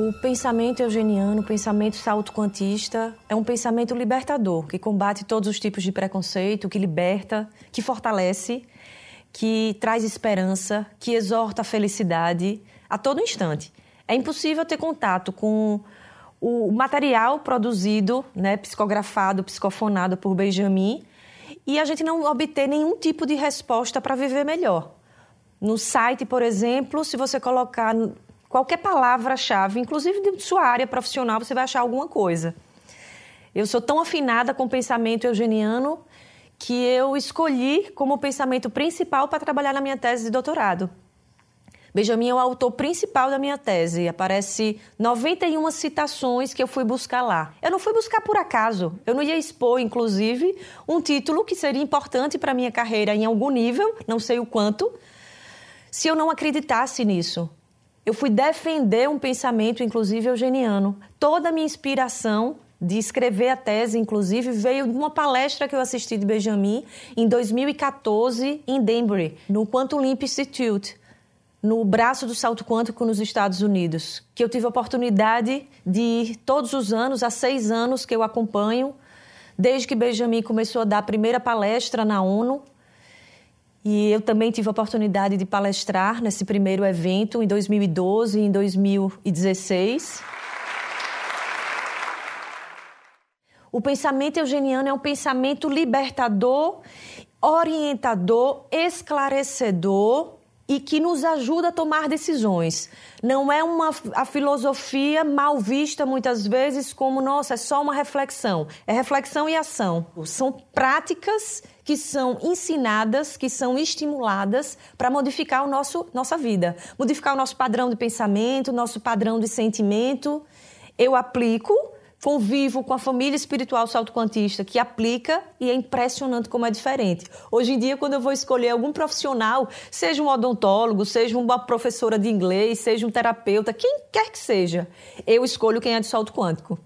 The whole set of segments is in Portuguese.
O pensamento eugeniano, o pensamento salto-quantista, é um pensamento libertador, que combate todos os tipos de preconceito, que liberta, que fortalece, que traz esperança, que exorta a felicidade a todo instante. É impossível ter contato com o material produzido, né, psicografado, psicofonado por Benjamin, e a gente não obter nenhum tipo de resposta para viver melhor. No site, por exemplo, se você colocar qualquer palavra-chave, inclusive de sua área profissional, você vai achar alguma coisa. Eu sou tão afinada com o pensamento eugeniano que eu escolhi como pensamento principal para trabalhar na minha tese de doutorado. Benjamin é o autor principal da minha tese. Aparece 91 citações que eu fui buscar lá. Eu não fui buscar por acaso. Eu não ia expor, inclusive, um título que seria importante para minha carreira em algum nível, não sei o quanto, se eu não acreditasse nisso. Eu fui defender um pensamento, inclusive eugeniano. Toda a minha inspiração de escrever a tese, inclusive, veio de uma palestra que eu assisti de Benjamin em 2014 em Danbury, no Quantum Leap Institute no braço do salto quântico nos Estados Unidos, que eu tive a oportunidade de ir todos os anos, há seis anos que eu acompanho, desde que Benjamin começou a dar a primeira palestra na ONU. E eu também tive a oportunidade de palestrar nesse primeiro evento em 2012 e em 2016. O pensamento eugeniano é um pensamento libertador, orientador, esclarecedor e que nos ajuda a tomar decisões. Não é uma a filosofia mal vista muitas vezes como, nossa, é só uma reflexão. É reflexão e ação. São práticas que são ensinadas, que são estimuladas para modificar o nosso nossa vida, modificar o nosso padrão de pensamento, nosso padrão de sentimento. Eu aplico convivo com a família espiritual salto-quantista que aplica e é impressionante como é diferente. Hoje em dia, quando eu vou escolher algum profissional, seja um odontólogo, seja uma professora de inglês, seja um terapeuta, quem quer que seja, eu escolho quem é de salto quântico.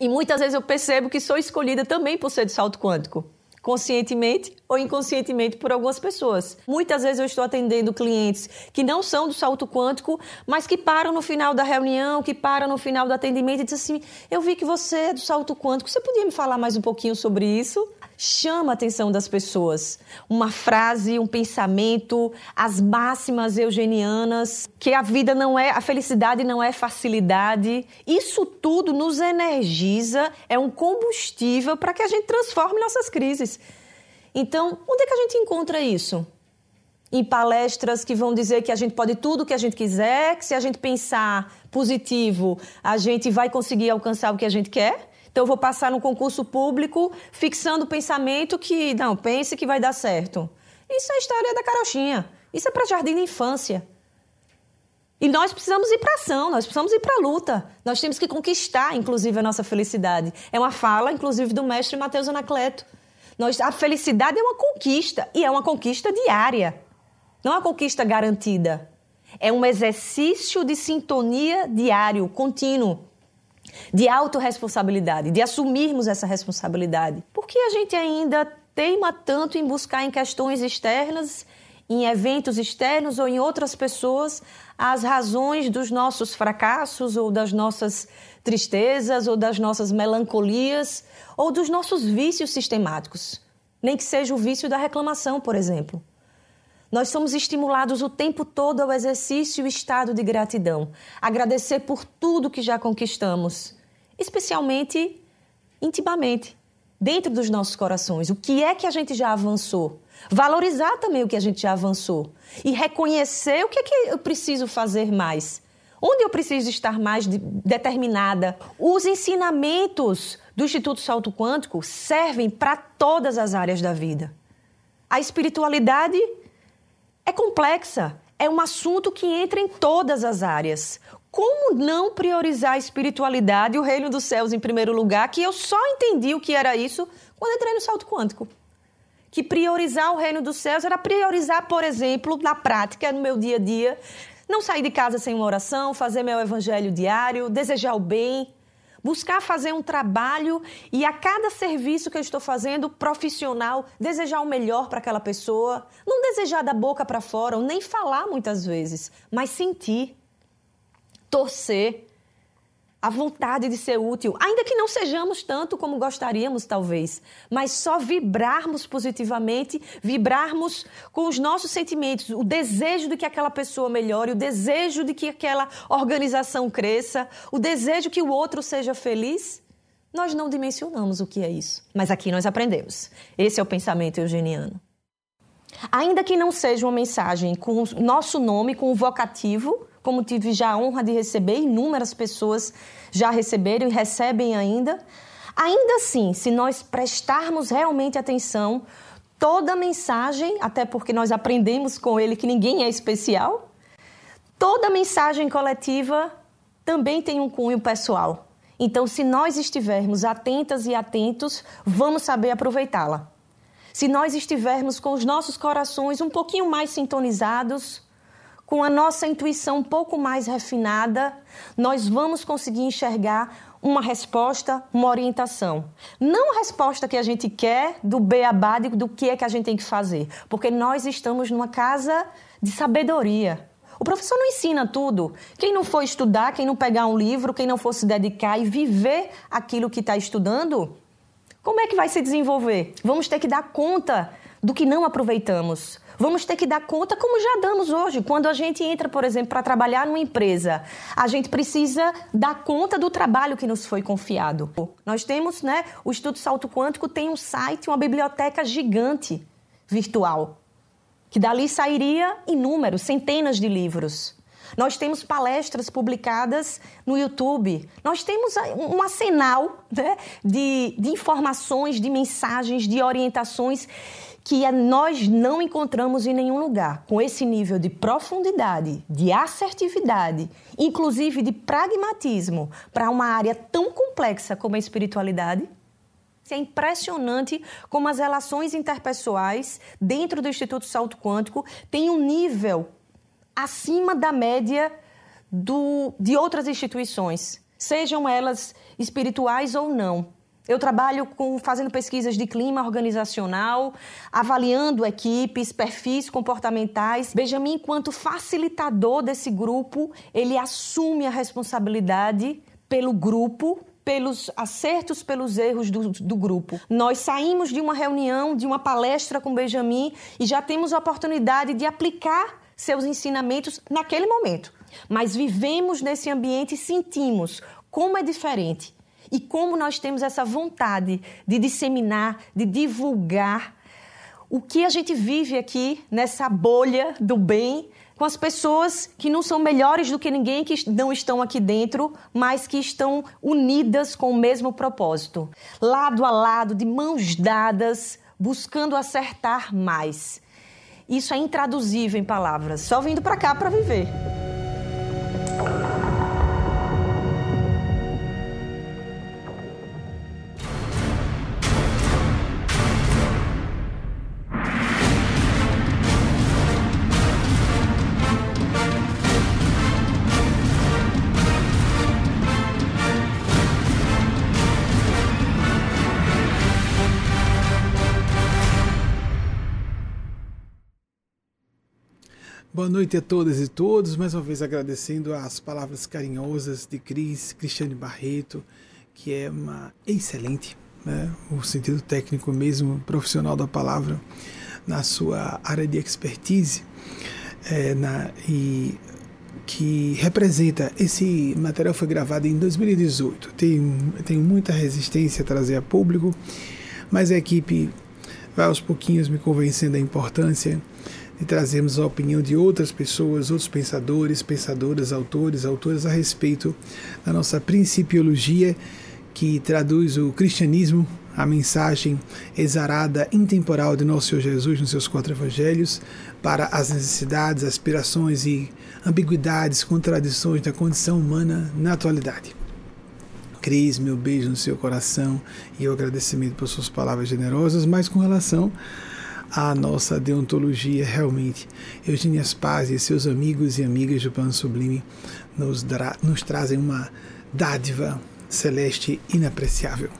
E muitas vezes eu percebo que sou escolhida também por ser de salto quântico conscientemente ou inconscientemente por algumas pessoas. Muitas vezes eu estou atendendo clientes que não são do salto quântico, mas que param no final da reunião, que param no final do atendimento e dizem assim: Eu vi que você é do salto quântico, você podia me falar mais um pouquinho sobre isso? chama a atenção das pessoas. Uma frase, um pensamento, as máximas eugenianas, que a vida não é, a felicidade não é facilidade. Isso tudo nos energiza, é um combustível para que a gente transforme nossas crises. Então, onde é que a gente encontra isso? Em palestras que vão dizer que a gente pode tudo o que a gente quiser, que se a gente pensar positivo, a gente vai conseguir alcançar o que a gente quer. Então, eu vou passar no concurso público fixando o pensamento que, não, pense que vai dar certo. Isso é história da carochinha. Isso é para jardim de infância. E nós precisamos ir para ação, nós precisamos ir para a luta. Nós temos que conquistar, inclusive, a nossa felicidade. É uma fala, inclusive, do mestre Mateus Anacleto. Nós, a felicidade é uma conquista, e é uma conquista diária. Não é uma conquista garantida. É um exercício de sintonia diário, contínuo de autorresponsabilidade, de assumirmos essa responsabilidade. Por que a gente ainda teima tanto em buscar em questões externas, em eventos externos ou em outras pessoas as razões dos nossos fracassos ou das nossas tristezas ou das nossas melancolias ou dos nossos vícios sistemáticos? Nem que seja o vício da reclamação, por exemplo. Nós somos estimulados o tempo todo ao exercício e estado de gratidão, agradecer por tudo que já conquistamos, especialmente intimamente, dentro dos nossos corações. O que é que a gente já avançou? Valorizar também o que a gente já avançou e reconhecer o que é que eu preciso fazer mais. Onde eu preciso estar mais determinada? Os ensinamentos do Instituto Salto Quântico servem para todas as áreas da vida. A espiritualidade é complexa, é um assunto que entra em todas as áreas. Como não priorizar a espiritualidade e o reino dos céus em primeiro lugar, que eu só entendi o que era isso quando entrei no salto quântico. Que priorizar o reino dos céus era priorizar, por exemplo, na prática, no meu dia a dia, não sair de casa sem uma oração, fazer meu evangelho diário, desejar o bem, buscar fazer um trabalho e a cada serviço que eu estou fazendo profissional, desejar o melhor para aquela pessoa, não desejar da boca para fora, ou nem falar muitas vezes, mas sentir, torcer, a vontade de ser útil, ainda que não sejamos tanto como gostaríamos, talvez, mas só vibrarmos positivamente, vibrarmos com os nossos sentimentos, o desejo de que aquela pessoa melhore, o desejo de que aquela organização cresça, o desejo que o outro seja feliz. Nós não dimensionamos o que é isso, mas aqui nós aprendemos. Esse é o pensamento eugeniano. Ainda que não seja uma mensagem com o nosso nome, com o vocativo, como tive já a honra de receber, inúmeras pessoas já receberam e recebem ainda. Ainda assim, se nós prestarmos realmente atenção, toda mensagem, até porque nós aprendemos com ele que ninguém é especial, toda mensagem coletiva também tem um cunho pessoal. Então, se nós estivermos atentas e atentos, vamos saber aproveitá-la. Se nós estivermos com os nossos corações um pouquinho mais sintonizados, com a nossa intuição um pouco mais refinada, nós vamos conseguir enxergar uma resposta, uma orientação. Não a resposta que a gente quer do beabá do que é que a gente tem que fazer, porque nós estamos numa casa de sabedoria. O professor não ensina tudo. Quem não for estudar, quem não pegar um livro, quem não for se dedicar e viver aquilo que está estudando, como é que vai se desenvolver? Vamos ter que dar conta do que não aproveitamos. Vamos ter que dar conta, como já damos hoje. Quando a gente entra, por exemplo, para trabalhar numa empresa, a gente precisa dar conta do trabalho que nos foi confiado. Nós temos, né, o Estudo Salto Quântico tem um site, uma biblioteca gigante virtual, que dali sairia inúmeros, centenas de livros. Nós temos palestras publicadas no YouTube. Nós temos um arsenal né, de, de informações, de mensagens, de orientações que nós não encontramos em nenhum lugar, com esse nível de profundidade, de assertividade, inclusive de pragmatismo, para uma área tão complexa como a espiritualidade. É impressionante como as relações interpessoais dentro do Instituto Salto Quântico têm um nível acima da média do, de outras instituições, sejam elas espirituais ou não. Eu trabalho com, fazendo pesquisas de clima organizacional, avaliando equipes, perfis comportamentais. Benjamin, enquanto facilitador desse grupo, ele assume a responsabilidade pelo grupo, pelos acertos, pelos erros do, do, grupo. Nós saímos de uma reunião, de uma palestra com Benjamin e já temos a oportunidade de aplicar seus ensinamentos naquele momento. Mas vivemos nesse ambiente e sentimos como é diferente e como nós temos essa vontade de disseminar, de divulgar o que a gente vive aqui nessa bolha do bem com as pessoas que não são melhores do que ninguém, que não estão aqui dentro, mas que estão unidas com o mesmo propósito, lado a lado, de mãos dadas, buscando acertar mais. Isso é intraduzível em palavras, só vindo para cá para viver. Boa noite a todas e todos, mais uma vez agradecendo as palavras carinhosas de Cris, Cristiane Barreto, que é uma excelente, né, o sentido técnico mesmo, profissional da palavra, na sua área de expertise, é, na, e que representa, esse material foi gravado em 2018, tem, tem muita resistência a trazer a público, mas a equipe vai aos pouquinhos me convencendo da importância e trazemos a opinião de outras pessoas, outros pensadores, pensadoras, autores, autoras a respeito da nossa principiologia que traduz o cristianismo, a mensagem exarada, intemporal de nosso Senhor Jesus nos seus quatro evangelhos para as necessidades, aspirações e ambiguidades, contradições da condição humana na atualidade. Cris, meu beijo no seu coração e o agradecimento por suas palavras generosas, mas com relação a nossa deontologia realmente. Eugênias Paz e seus amigos e amigas do Plano Sublime nos, nos trazem uma dádiva celeste inapreciável.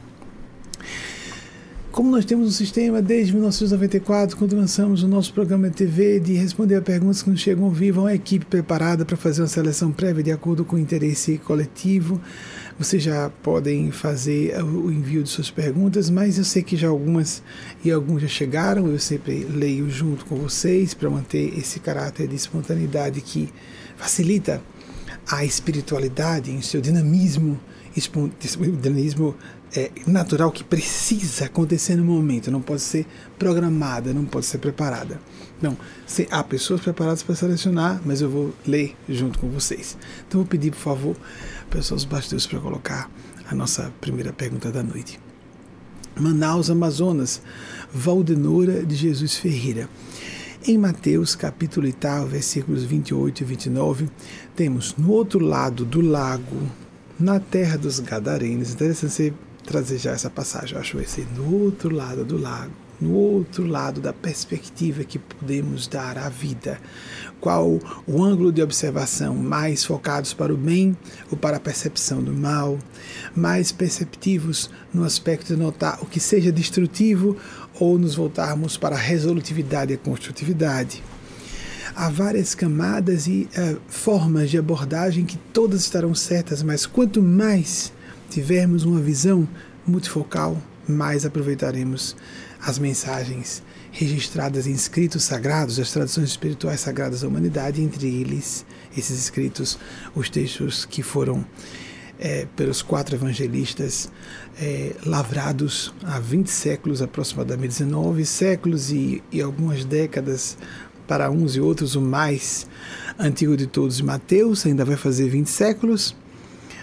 Como nós temos um sistema desde 1994, quando lançamos o nosso programa de TV de responder a perguntas que nos chegam ao vivo, uma equipe preparada para fazer uma seleção prévia de acordo com o interesse coletivo, Vocês já podem fazer o envio de suas perguntas, mas eu sei que já algumas e alguns já chegaram. Eu sempre leio junto com vocês para manter esse caráter de espontaneidade que facilita a espiritualidade em seu dinamismo, dinamismo é, natural que precisa acontecer no momento, não pode ser programada, não pode ser preparada. Não, se, há pessoas preparadas para selecionar, mas eu vou ler junto com vocês. Então vou pedir, por favor, pessoas bastidores para colocar a nossa primeira pergunta da noite. Manaus, Amazonas, Valdenora de Jesus Ferreira. Em Mateus, capítulo 8, versículos 28 e 29, temos no outro lado do lago, na terra dos Gadarenos. Interessante você trazer já essa passagem, eu acho esse no outro lado do lago, no outro lado da perspectiva que podemos dar à vida. Qual o ângulo de observação? Mais focados para o bem ou para a percepção do mal? Mais perceptivos no aspecto de notar o que seja destrutivo ou nos voltarmos para a resolutividade e a construtividade? há várias camadas e uh, formas de abordagem que todas estarão certas, mas quanto mais tivermos uma visão multifocal, mais aproveitaremos as mensagens registradas em escritos sagrados, as tradições espirituais sagradas da humanidade, entre eles, esses escritos, os textos que foram é, pelos quatro evangelistas é, lavrados há 20 séculos, aproximadamente 19 séculos e, e algumas décadas para uns e outros o mais antigo de todos, Mateus, ainda vai fazer 20 séculos,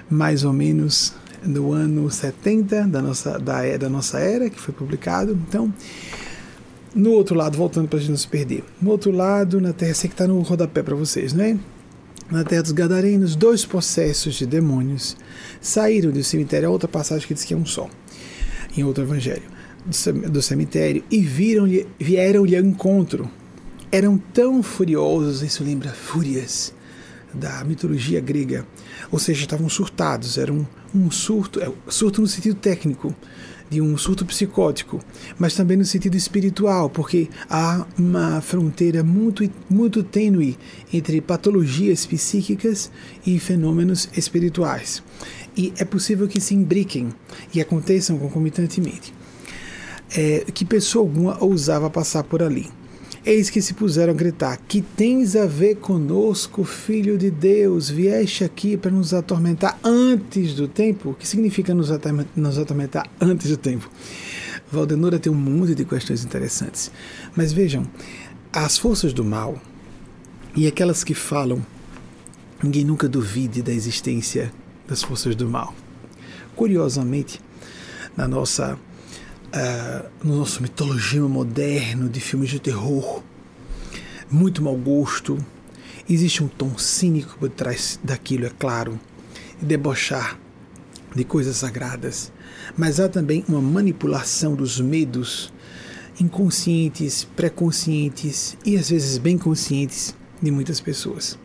mais ou menos no ano 70 da nossa, da, é, da nossa era, que foi publicado. Então, no outro lado, voltando para a gente não se perder, no outro lado, na terra, sei que está no rodapé para vocês, né? Na terra dos Gadarenos, dois processos de demônios saíram do cemitério, outra passagem que diz que é um só, em outro evangelho, do cemitério, e viram-lhe, vieram-lhe ao encontro. Eram tão furiosos, isso lembra fúrias da mitologia grega, ou seja, estavam surtados, era um, surto, é, surto no sentido técnico, de um surto psicótico, mas também no sentido espiritual, porque há uma fronteira muito, muito tênue entre patologias psíquicas e fenômenos espirituais. E é possível que se imbriquem e aconteçam concomitantemente. É, que pessoa alguma ousava passar por ali? Eis que se puseram a gritar: Que tens a ver conosco, filho de Deus? Vieste aqui para nos atormentar antes do tempo? O que significa nos atormentar antes do tempo? Valdenora tem um monte de questões interessantes. Mas vejam, as forças do mal e aquelas que falam, ninguém nunca duvide da existência das forças do mal. Curiosamente, na nossa uh, no nosso mitologia moderno de filmes de terror, muito mau gosto. Existe um tom cínico por trás daquilo, é claro, e debochar de coisas sagradas. Mas há também uma manipulação dos medos inconscientes, pré-conscientes e às vezes bem conscientes de muitas pessoas.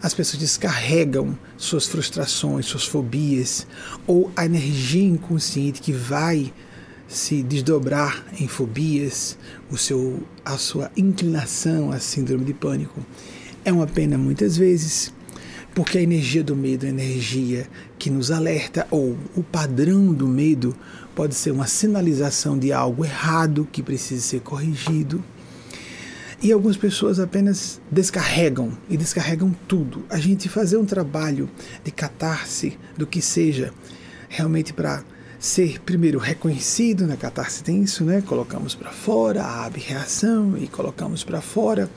As pessoas descarregam suas frustrações, suas fobias ou a energia inconsciente que vai se desdobrar em fobias, o seu, a sua inclinação à síndrome de pânico. É uma pena muitas vezes, porque a energia do medo é energia que nos alerta, ou o padrão do medo pode ser uma sinalização de algo errado que precisa ser corrigido. E algumas pessoas apenas descarregam e descarregam tudo. A gente fazer um trabalho de catarse do que seja, realmente para ser primeiro reconhecido na catarse tem isso, né? Colocamos para fora, abre reação e colocamos para fora.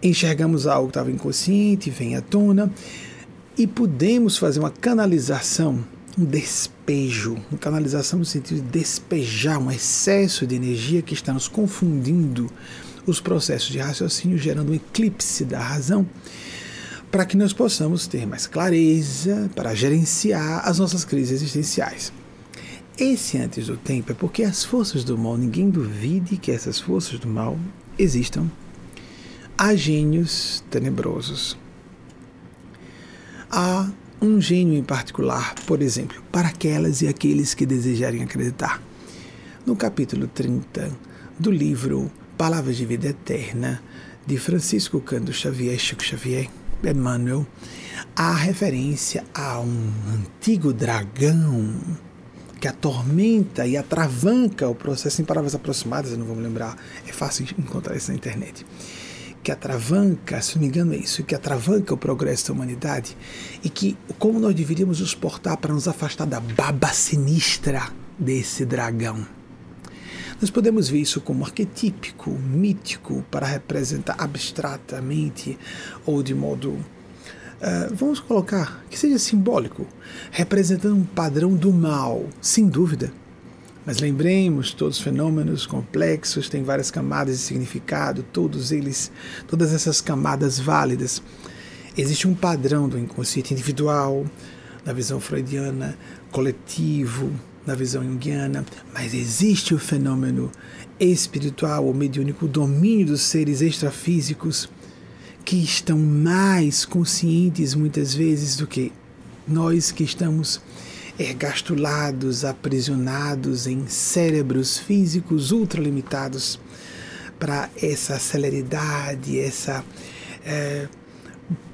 Enxergamos algo que estava inconsciente, vem à tona e podemos fazer uma canalização, um despejo, uma canalização no sentido de despejar um excesso de energia que está nos confundindo os processos de raciocínio, gerando um eclipse da razão, para que nós possamos ter mais clareza para gerenciar as nossas crises existenciais. Esse antes do tempo é porque as forças do mal, ninguém duvide que essas forças do mal existam. Há gênios tenebrosos. Há um gênio em particular, por exemplo, para aquelas e aqueles que desejarem acreditar. No capítulo 30 do livro Palavras de Vida Eterna, de Francisco Cândido Xavier, Chico Xavier, Emmanuel, há referência a um antigo dragão que atormenta e atravanca o processo em palavras aproximadas, eu não vou me lembrar, é fácil encontrar isso na internet. Que atravanca, se não me engano é isso, que atravanca o progresso da humanidade e que como nós deveríamos nos portar para nos afastar da baba sinistra desse dragão. Nós podemos ver isso como arquetípico, mítico, para representar abstratamente ou de modo, uh, vamos colocar, que seja simbólico, representando um padrão do mal, sem dúvida. Mas lembremos, todos os fenômenos complexos têm várias camadas de significado, todos eles, todas essas camadas válidas. Existe um padrão do inconsciente individual, na visão freudiana, coletivo, na visão junguiana, mas existe o fenômeno espiritual ou mediúnico, o domínio dos seres extrafísicos que estão mais conscientes muitas vezes do que nós que estamos ergastulados, aprisionados em cérebros físicos ultralimitados para essa celeridade, essa é,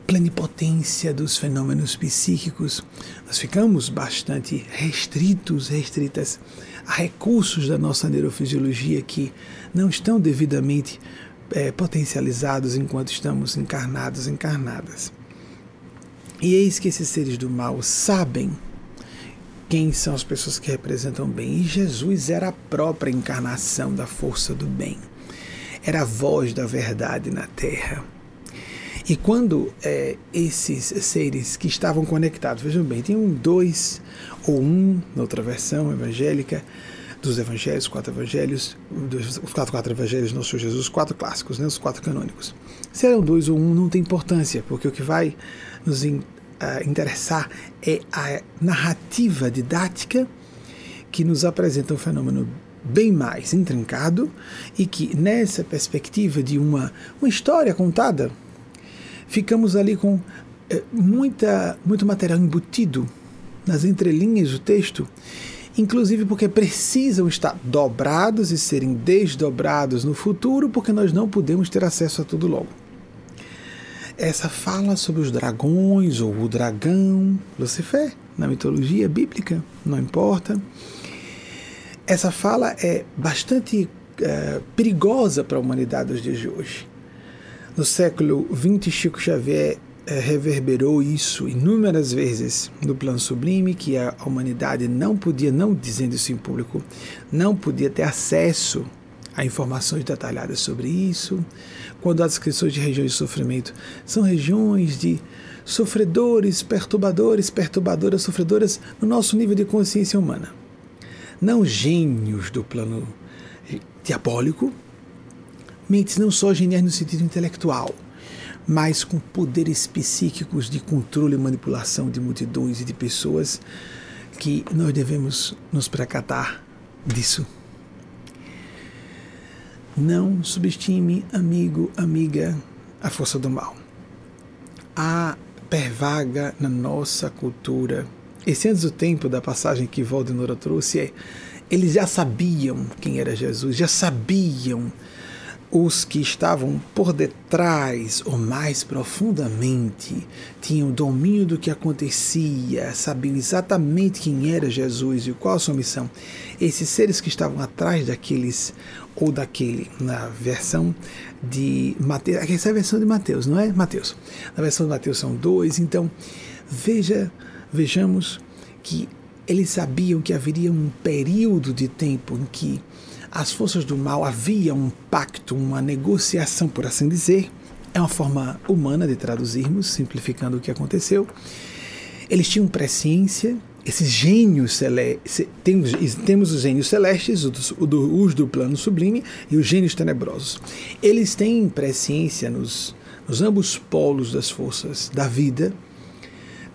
plenipotência dos fenômenos psíquicos, nós ficamos bastante restritos, restritas a recursos da nossa neurofisiologia que não estão devidamente é, potencializados enquanto estamos encarnados, encarnadas. E eis que esses seres do mal sabem quem são as pessoas que representam o bem. E Jesus era a própria encarnação da força do bem. Era a voz da verdade na terra. E quando é, esses seres que estavam conectados, vejam bem, um dois ou um, na outra versão evangélica, dos evangelhos, quatro evangelhos, dos, os quatro, quatro evangelhos do Senhor Jesus, quatro clássicos, né, os quatro canônicos. Se eram dois ou um, não tem importância, porque o que vai nos in, uh, interessar é a narrativa didática que nos apresenta um fenômeno bem mais intrincado e que, nessa perspectiva de uma, uma história contada, ficamos ali com é, muita, muito material embutido nas entrelinhas do texto, inclusive porque precisam estar dobrados e serem desdobrados no futuro, porque nós não podemos ter acesso a tudo logo. Essa fala sobre os dragões ou o dragão, Lucifer, na mitologia bíblica, não importa. Essa fala é bastante é, perigosa para a humanidade dos dias de hoje. No século XX, Chico Xavier reverberou isso inúmeras vezes no plano sublime, que a humanidade não podia, não dizendo isso em público, não podia ter acesso a informações detalhadas sobre isso, quando as descrições de regiões de sofrimento são regiões de sofredores, perturbadores, perturbadoras, sofredoras no nosso nível de consciência humana. Não gênios do plano diabólico, mentes não só geniais no sentido intelectual, mas com poderes psíquicos de controle e manipulação de multidões e de pessoas que nós devemos nos precatar disso. Não subestime, amigo, amiga, a força do mal. A pervaga na nossa cultura. Esse antes do tempo da passagem que Voldemort trouxe é eles já sabiam quem era Jesus, já sabiam os que estavam por detrás ou mais profundamente tinham domínio do que acontecia, sabiam exatamente quem era Jesus e qual a sua missão. Esses seres que estavam atrás daqueles ou daquele, na versão de Mateus, essa é a versão de Mateus, não é? Mateus. Na versão de Mateus são dois, então veja, vejamos que eles sabiam que haveria um período de tempo em que as forças do mal havia um pacto, uma negociação, por assim dizer. É uma forma humana de traduzirmos, simplificando o que aconteceu. Eles tinham presciência, esses gênios celestes, temos, temos os gênios celestes, os do, os do plano sublime e os gênios tenebrosos. Eles têm presciência nos, nos ambos polos das forças da vida,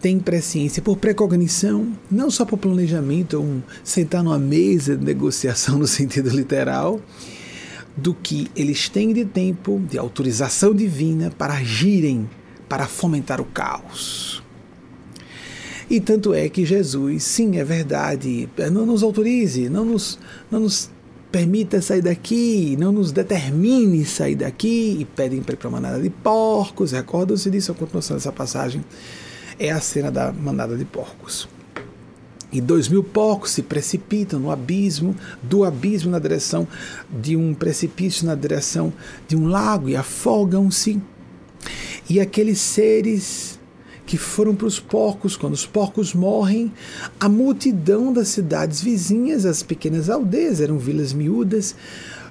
tem presciência por precognição, não só por planejamento, um sentar numa mesa de negociação no sentido literal, do que eles têm de tempo, de autorização divina para agirem, para fomentar o caos. E tanto é que Jesus, sim, é verdade, não nos autorize, não nos, não nos permita sair daqui, não nos determine sair daqui, e pedem para ir para manada de porcos, recordam-se disso, a continuação dessa passagem é a cena da manada de porcos. E dois mil porcos se precipitam no abismo, do abismo na direção de um precipício, na direção de um lago, e afogam-se. E aqueles seres que foram para os porcos, quando os porcos morrem, a multidão das cidades vizinhas, as pequenas aldeias, eram vilas miúdas,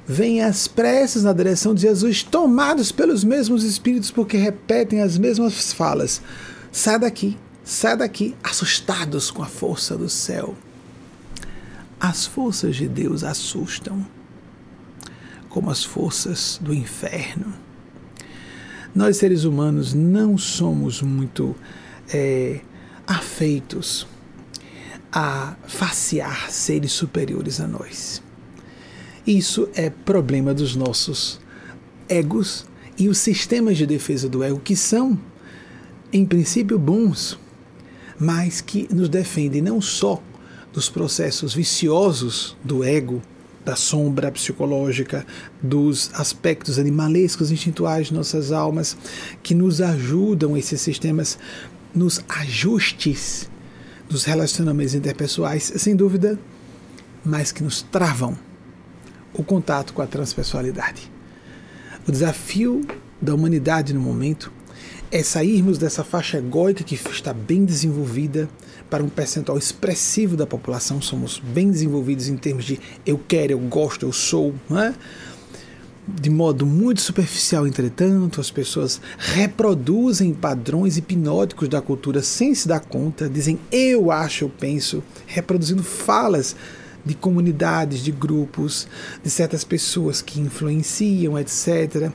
vêm às pressas na direção de Jesus, tomados pelos mesmos espíritos, porque repetem as mesmas falas. Sai daqui, sai daqui, assustados com a força do céu. As forças de Deus assustam, como as forças do inferno. Nós, seres humanos, não somos muito é, afeitos a facear seres superiores a nós. Isso é problema dos nossos egos e os sistemas de defesa do ego, que são, em princípio, bons, mas que nos defendem não só dos processos viciosos do ego, da sombra psicológica, dos aspectos animalescos instintuais de nossas almas, que nos ajudam esses sistemas nos ajustes dos relacionamentos interpessoais, sem dúvida, mas que nos travam o contato com a transpessoalidade. O desafio da humanidade no momento é sairmos dessa faixa egóica que está bem desenvolvida para um percentual expressivo da população. Somos bem desenvolvidos em termos de eu quero, eu gosto, eu sou, é? de modo muito superficial, entretanto, as pessoas reproduzem padrões hipnóticos da cultura sem se dar conta, dizem eu acho, eu penso, reproduzindo falas de comunidades, de grupos, de certas pessoas que influenciam, etc.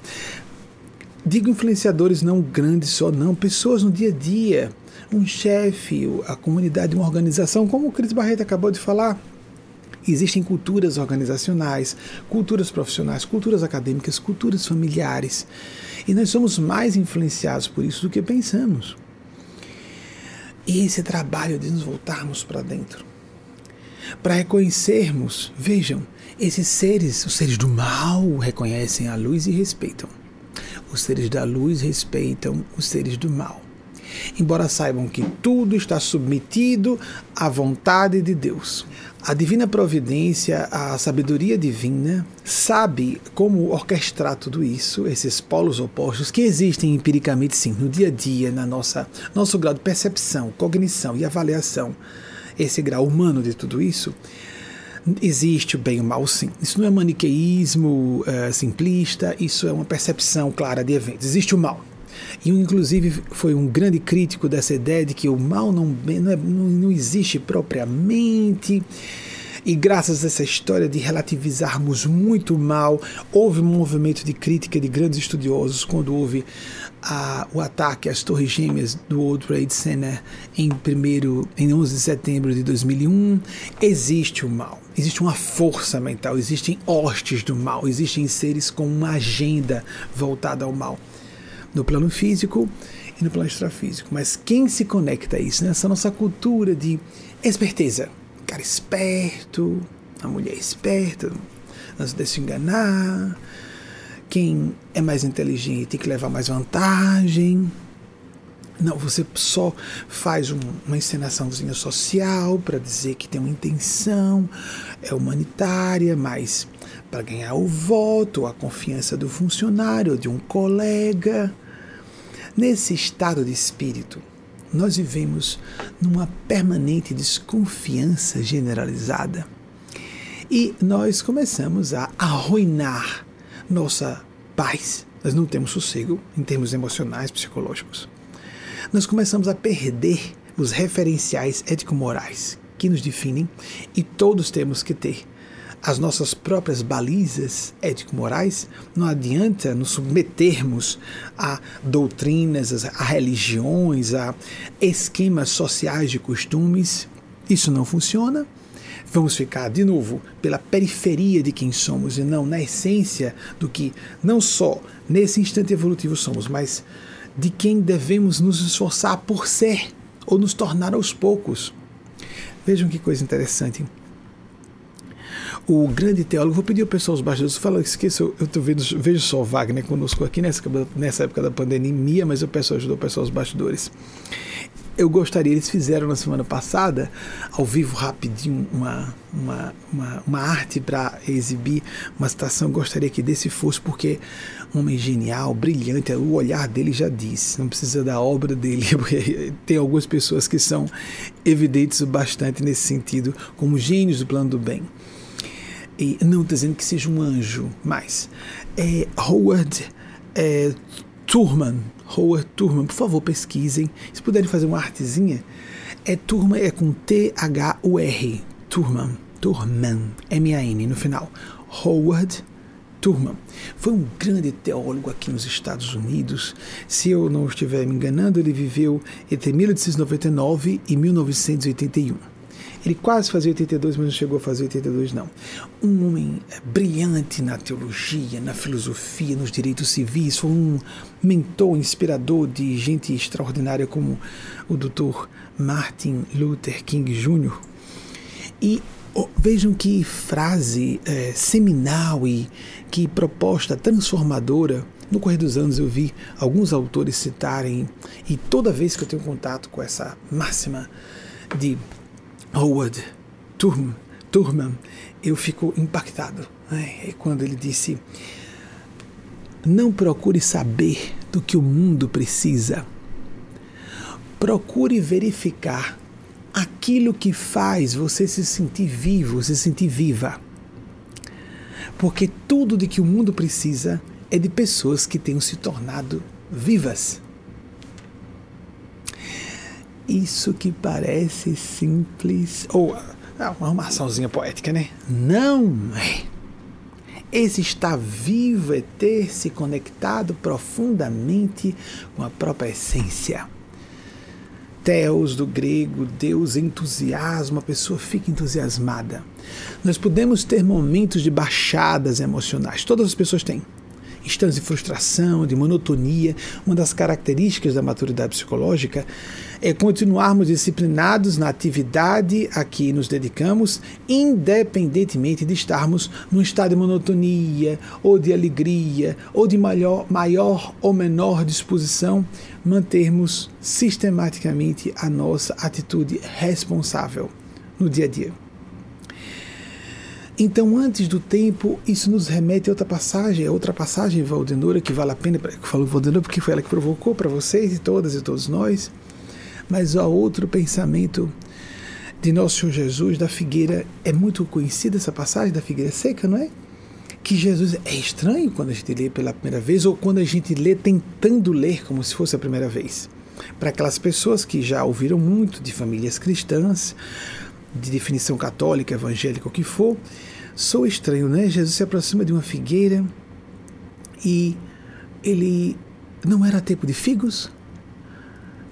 Digo influenciadores não grandes só, não, pessoas no dia a dia, um chefe, a comunidade, uma organização, como o Cris Barreto acabou de falar. Existem culturas organizacionais, culturas profissionais, culturas acadêmicas, culturas familiares. E nós somos mais influenciados por isso do que pensamos. E esse trabalho de nos voltarmos para dentro, para reconhecermos, vejam, esses seres, os seres do mal, reconhecem a luz e respeitam. Os seres da luz respeitam os seres do mal. Embora saibam que tudo está submetido à vontade de Deus. A divina providência, a sabedoria divina, sabe como orquestrar tudo isso, esses polos opostos que existem empiricamente, sim, no dia a dia, na nossa nosso grau de percepção, cognição e avaliação esse grau humano de tudo isso, existe o bem e o mal, sim. Isso não é maniqueísmo uh, simplista, isso é uma percepção clara de eventos. Existe o mal. E, inclusive, foi um grande crítico dessa ideia de que o mal não, não, é, não existe propriamente. E graças a essa história de relativizarmos muito o mal, houve um movimento de crítica de grandes estudiosos quando houve a, o ataque às Torres Gêmeas do World Trade Center em, primeiro, em 11 de setembro de 2001, existe o mal. Existe uma força mental, existem hostes do mal, existem seres com uma agenda voltada ao mal, no plano físico e no plano extrafísico. Mas quem se conecta a isso? Nessa nossa cultura de esperteza. Cara esperto, a mulher esperta, não se deixa enganar, quem é mais inteligente tem que levar mais vantagem. Não, você só faz um, uma encenaçãozinha social para dizer que tem uma intenção, é humanitária, mas para ganhar o voto, a confiança do funcionário, de um colega. Nesse estado de espírito, nós vivemos numa permanente desconfiança generalizada e nós começamos a arruinar nossa paz, nós não temos sossego em termos emocionais, psicológicos. Nós começamos a perder os referenciais ético-morais que nos definem e todos temos que ter as nossas próprias balizas ético-morais. Não adianta nos submetermos a doutrinas, a religiões, a esquemas sociais de costumes. Isso não funciona vamos ficar de novo pela periferia de quem somos e não na essência do que não só nesse instante evolutivo somos, mas de quem devemos nos esforçar por ser ou nos tornar aos poucos. Vejam que coisa interessante. O grande teólogo, vou pedir ao pessoal os bastidores, fala, esqueça, eu tô vendo, vejo só Wagner conosco aqui nessa, nessa época da pandemia, mas eu peço ajuda ao pessoal os bastidores. Eu gostaria, eles fizeram na semana passada, ao vivo, rapidinho, uma, uma, uma, uma arte para exibir uma citação. Eu gostaria que desse fosse, porque um homem genial, brilhante, o olhar dele já diz, não precisa da obra dele, porque tem algumas pessoas que são evidentes bastante nesse sentido, como gênios do plano do bem. E não dizendo que seja um anjo, mas é Howard é, Turman, Howard Turman, por favor pesquisem, se puderem fazer uma artezinha, é Turman, é com T-H-U-R, Turman, Turman, M-A-N no final, Howard Turman. Foi um grande teólogo aqui nos Estados Unidos. Se eu não estiver me enganando, ele viveu entre 1899 e 1981. Ele quase fazia 82, mas não chegou a fazer 82, não. Um homem eh, brilhante na teologia, na filosofia, nos direitos civis, foi um mentor inspirador de gente extraordinária como o Dr. Martin Luther King Jr. E oh, vejam que frase é, seminal e que proposta transformadora. No correr dos anos eu vi alguns autores citarem, e toda vez que eu tenho contato com essa máxima de Howard Turman, eu fico impactado né? quando ele disse: Não procure saber do que o mundo precisa, procure verificar aquilo que faz você se sentir vivo, se sentir viva. Porque tudo de que o mundo precisa é de pessoas que tenham se tornado vivas. Isso que parece simples, ou ah, uma armaçãozinha poética, né? Não é. Esse estar vivo é ter se conectado profundamente com a própria essência. Theos do grego, Deus entusiasma, a pessoa fica entusiasmada. Nós podemos ter momentos de baixadas emocionais, todas as pessoas têm instantes de frustração, de monotonia. Uma das características da maturidade psicológica é continuarmos disciplinados na atividade a que nos dedicamos, independentemente de estarmos num estado de monotonia, ou de alegria, ou de maior, maior ou menor disposição, mantermos sistematicamente a nossa atitude responsável no dia a dia. Então, antes do tempo, isso nos remete a outra passagem, a outra passagem, Valdenora, que vale a pena, eu falo Valdenora porque foi ela que provocou para vocês e todas e todos nós, mas há outro pensamento de Nosso Senhor Jesus, da figueira, é muito conhecida essa passagem da figueira seca, não é? Que Jesus é estranho quando a gente lê pela primeira vez ou quando a gente lê tentando ler como se fosse a primeira vez. Para aquelas pessoas que já ouviram muito de famílias cristãs, de definição católica, evangélica, o que for, sou estranho, né? Jesus se aproxima de uma figueira e ele não era tempo de figos?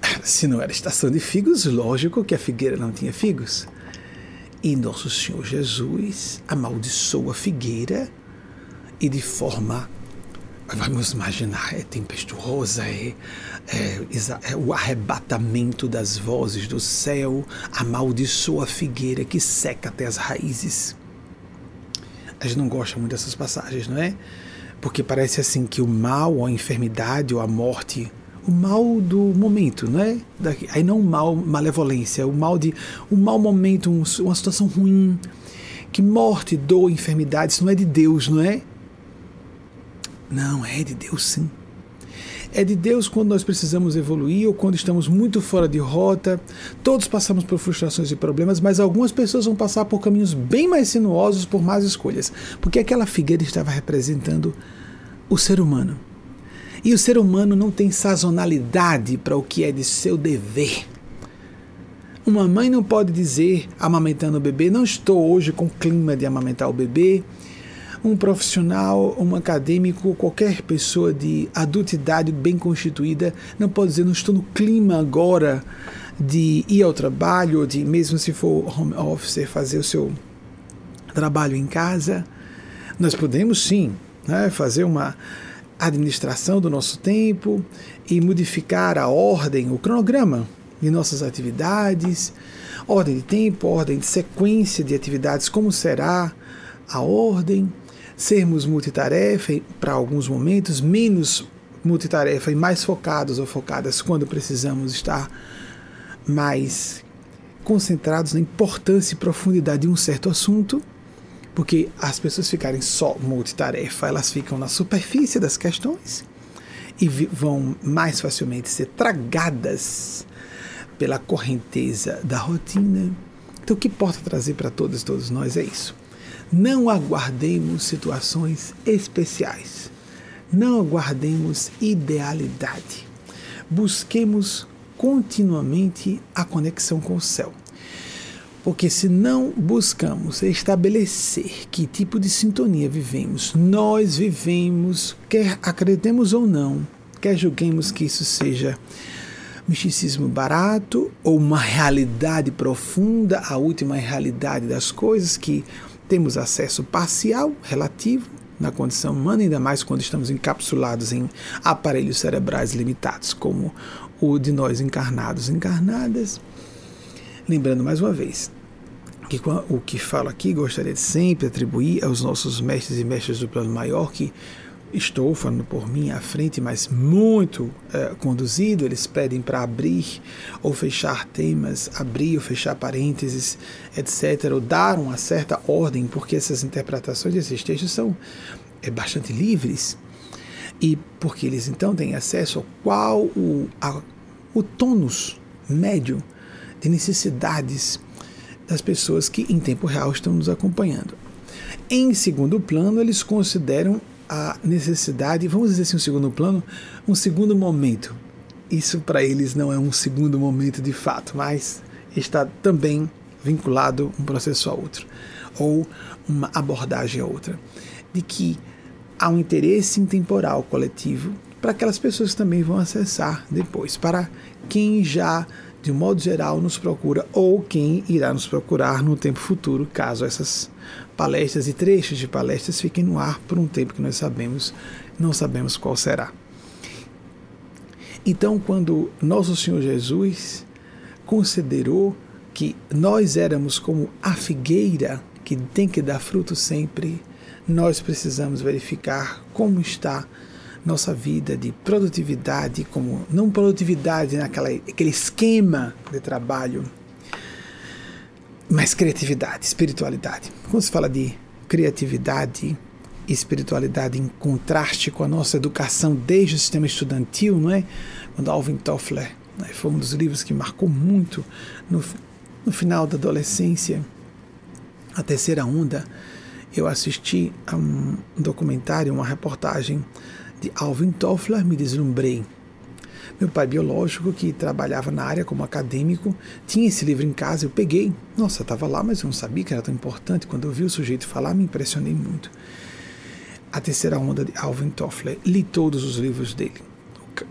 Se não era estação de figos, lógico que a figueira não tinha figos. E nosso Senhor Jesus amaldiçoou a figueira e de forma vamos imaginar, é tempestuosa, é, é, é, o arrebatamento das vozes do céu, amaldiçoa a figueira que seca até as raízes. A gente não gosta muito dessas passagens, não é? Porque parece assim que o mal, a enfermidade, ou a morte, o mal do momento, não é? Aí não o mal, malevolência, o mal de um mau momento, uma situação ruim, que morte, dor, enfermidade, isso não é de Deus, não é? Não, é de Deus sim. É de Deus quando nós precisamos evoluir ou quando estamos muito fora de rota. Todos passamos por frustrações e problemas, mas algumas pessoas vão passar por caminhos bem mais sinuosos por más escolhas, porque aquela figueira estava representando o ser humano. E o ser humano não tem sazonalidade para o que é de seu dever. Uma mãe não pode dizer, amamentando o bebê, não estou hoje com clima de amamentar o bebê, um profissional, um acadêmico, qualquer pessoa de adultidade bem constituída não pode dizer não estou no clima agora de ir ao trabalho, de mesmo se for home office, fazer o seu trabalho em casa. Nós podemos sim né, fazer uma administração do nosso tempo e modificar a ordem, o cronograma de nossas atividades, ordem de tempo, ordem de sequência de atividades, como será a ordem sermos multitarefa para alguns momentos, menos multitarefa e mais focados ou focadas quando precisamos estar mais concentrados na importância e profundidade de um certo assunto, porque as pessoas ficarem só multitarefa, elas ficam na superfície das questões e vão mais facilmente ser tragadas pela correnteza da rotina. Então, o que importa trazer para todos todos nós é isso. Não aguardemos situações especiais. Não aguardemos idealidade. Busquemos continuamente a conexão com o céu. Porque se não buscamos estabelecer que tipo de sintonia vivemos, nós vivemos, quer acreditemos ou não, quer julguemos que isso seja misticismo barato ou uma realidade profunda, a última realidade das coisas que temos acesso parcial, relativo, na condição humana, ainda mais quando estamos encapsulados em aparelhos cerebrais limitados, como o de nós encarnados, encarnadas. Lembrando mais uma vez que o que falo aqui gostaria de sempre atribuir aos nossos mestres e mestres do plano maior que estou falando por mim à frente, mas muito é, conduzido. Eles pedem para abrir ou fechar temas, abrir ou fechar parênteses, etc., ou dar uma certa ordem, porque essas interpretações desses textos são é, bastante livres e porque eles então têm acesso ao qual o, a, o tônus médio de necessidades das pessoas que em tempo real estão nos acompanhando. Em segundo plano, eles consideram a necessidade, vamos dizer assim, um segundo plano, um segundo momento. Isso para eles não é um segundo momento de fato, mas está também vinculado um processo a outro, ou uma abordagem a outra, de que há um interesse intemporal coletivo para aquelas pessoas que também vão acessar depois, para quem já, de um modo geral, nos procura ou quem irá nos procurar no tempo futuro, caso essas palestras e trechos de palestras fiquem no ar por um tempo que nós sabemos, não sabemos qual será. Então, quando nosso Senhor Jesus considerou que nós éramos como a figueira que tem que dar fruto sempre, nós precisamos verificar como está nossa vida de produtividade, como não produtividade naquela aquele esquema de trabalho, mas criatividade, espiritualidade. Quando se fala de criatividade e espiritualidade em contraste com a nossa educação desde o sistema estudantil, não é? Quando Alvin Toffler né, foi um dos livros que marcou muito no, no final da adolescência, a terceira onda, eu assisti a um documentário, uma reportagem de Alvin Toffler, me deslumbrei. Meu pai biológico, que trabalhava na área como acadêmico, tinha esse livro em casa, eu peguei. Nossa, estava lá, mas eu não sabia que era tão importante. Quando eu vi o sujeito falar, me impressionei muito. A terceira onda de Alvin Toffler, li todos os livros dele.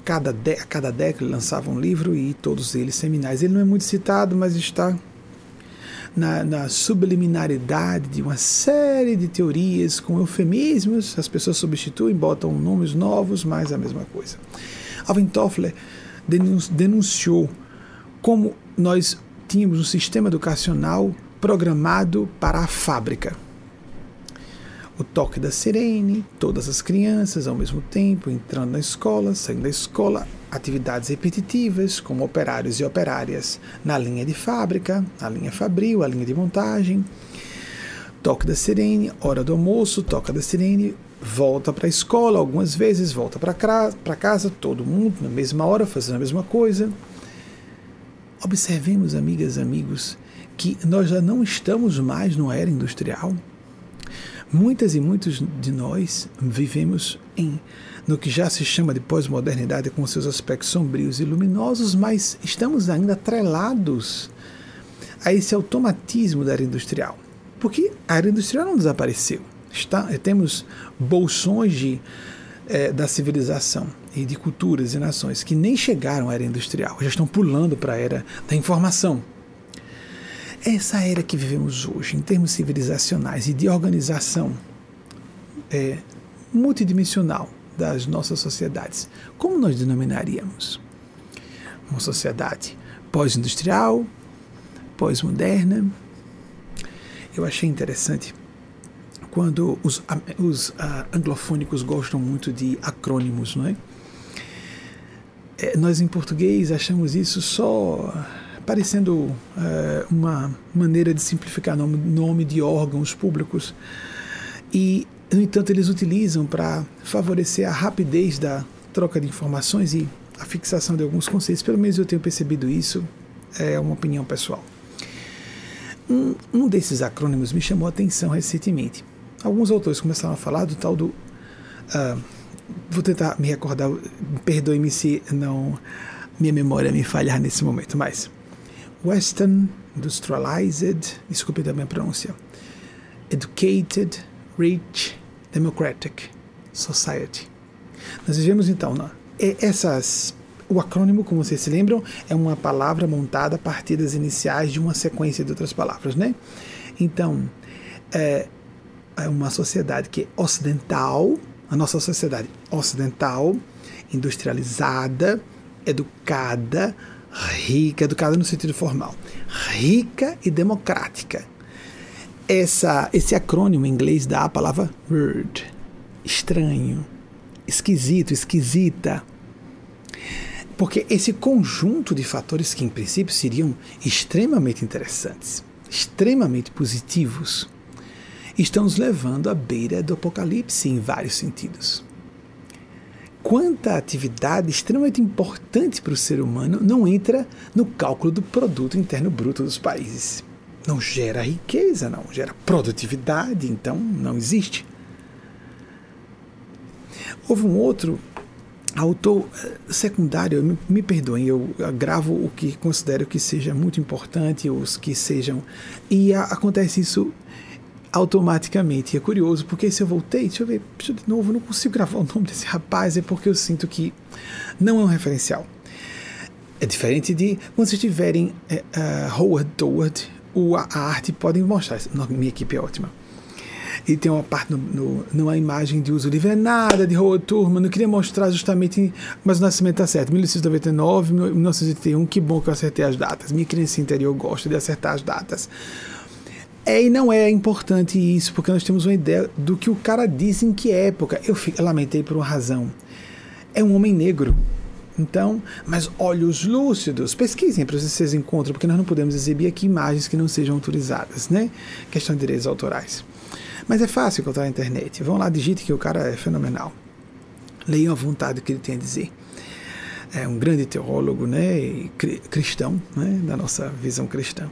Cada, de, a cada década ele lançava um livro e todos eles seminais. Ele não é muito citado, mas está na, na, subliminaridade de uma série de teorias com eufemismos, as pessoas substituem, botam nomes novos, mas a mesma coisa. Alvin Toffler denunciou como nós tínhamos um sistema educacional programado para a fábrica. O toque da sirene, todas as crianças ao mesmo tempo entrando na escola, saindo da escola, atividades repetitivas, como operários e operárias na linha de fábrica, a linha fabril, a linha de montagem, toque da sirene, hora do almoço, toca da sirene, volta para a escola, algumas vezes volta para casa, todo mundo na mesma hora fazendo a mesma coisa. Observemos, amigas amigos, que nós já não estamos mais numa era industrial. Muitas e muitos de nós vivemos em no que já se chama de pós-modernidade com seus aspectos sombrios e luminosos, mas estamos ainda atrelados a esse automatismo da era industrial. Porque a era industrial não desapareceu. Está, temos bolsões de, é, da civilização e de culturas e nações que nem chegaram à era industrial, já estão pulando para a era da informação. Essa era que vivemos hoje, em termos civilizacionais e de organização é, multidimensional, das nossas sociedades. Como nós denominaríamos? Uma sociedade pós-industrial, pós-moderna. Eu achei interessante quando os, os uh, anglofônicos gostam muito de acrônimos, não é? é? Nós em português achamos isso só parecendo é, uma maneira de simplificar nome, nome de órgãos públicos. E, no entanto, eles utilizam para favorecer a rapidez da troca de informações e a fixação de alguns conceitos. Pelo menos eu tenho percebido isso, é uma opinião pessoal. Um, um desses acrônimos me chamou a atenção recentemente. Alguns autores começaram a falar do tal do. Uh, vou tentar me recordar, perdoe-me se não minha memória me falhar nesse momento, mas Western Industrialized, desculpe da minha pronúncia, Educated, Rich, Democratic Society. Nós vivemos então na, essas o acrônimo, como vocês se lembram, é uma palavra montada a partir das iniciais de uma sequência de outras palavras, né? Então, é, é uma sociedade que é ocidental, a nossa sociedade ocidental, industrializada, educada, rica, educada no sentido formal, rica e democrática. Essa, esse acrônimo em inglês dá a palavra word, estranho, esquisito, esquisita. Porque esse conjunto de fatores que, em princípio, seriam extremamente interessantes, extremamente positivos, estão nos levando à beira do apocalipse em vários sentidos. Quanta atividade extremamente importante para o ser humano não entra no cálculo do produto interno bruto dos países. Não gera riqueza, não gera produtividade, então não existe. Houve um outro autor eh, secundário, me, me perdoem, eu gravo o que considero que seja muito importante, os que sejam. E a, acontece isso automaticamente. E é curioso, porque se eu voltei, deixa eu ver, deixa eu de novo, não consigo gravar o nome desse rapaz, é porque eu sinto que não é um referencial. É diferente de quando vocês tiverem é, uh, Howard Toward, o, a, a arte podem mostrar. Minha equipe é ótima. E tem uma parte no, no, numa imagem de uso livre, é nada de Howard Turma, não queria mostrar justamente, mas o nascimento está certo, 1899, 1981, que bom que eu acertei as datas. Minha criança interior gosta de acertar as datas. É e não é importante isso, porque nós temos uma ideia do que o cara diz em que época. Eu, eu lamentei por uma razão. É um homem negro. Então, mas olhos lúcidos, pesquisem para vocês encontram, porque nós não podemos exibir aqui imagens que não sejam autorizadas, né? Questão de direitos autorais. Mas é fácil encontrar na internet. Vão lá, digite que o cara é fenomenal. Leiam à vontade o que ele tem a dizer. É um grande teólogo, né? Cristão, né? Da nossa visão cristã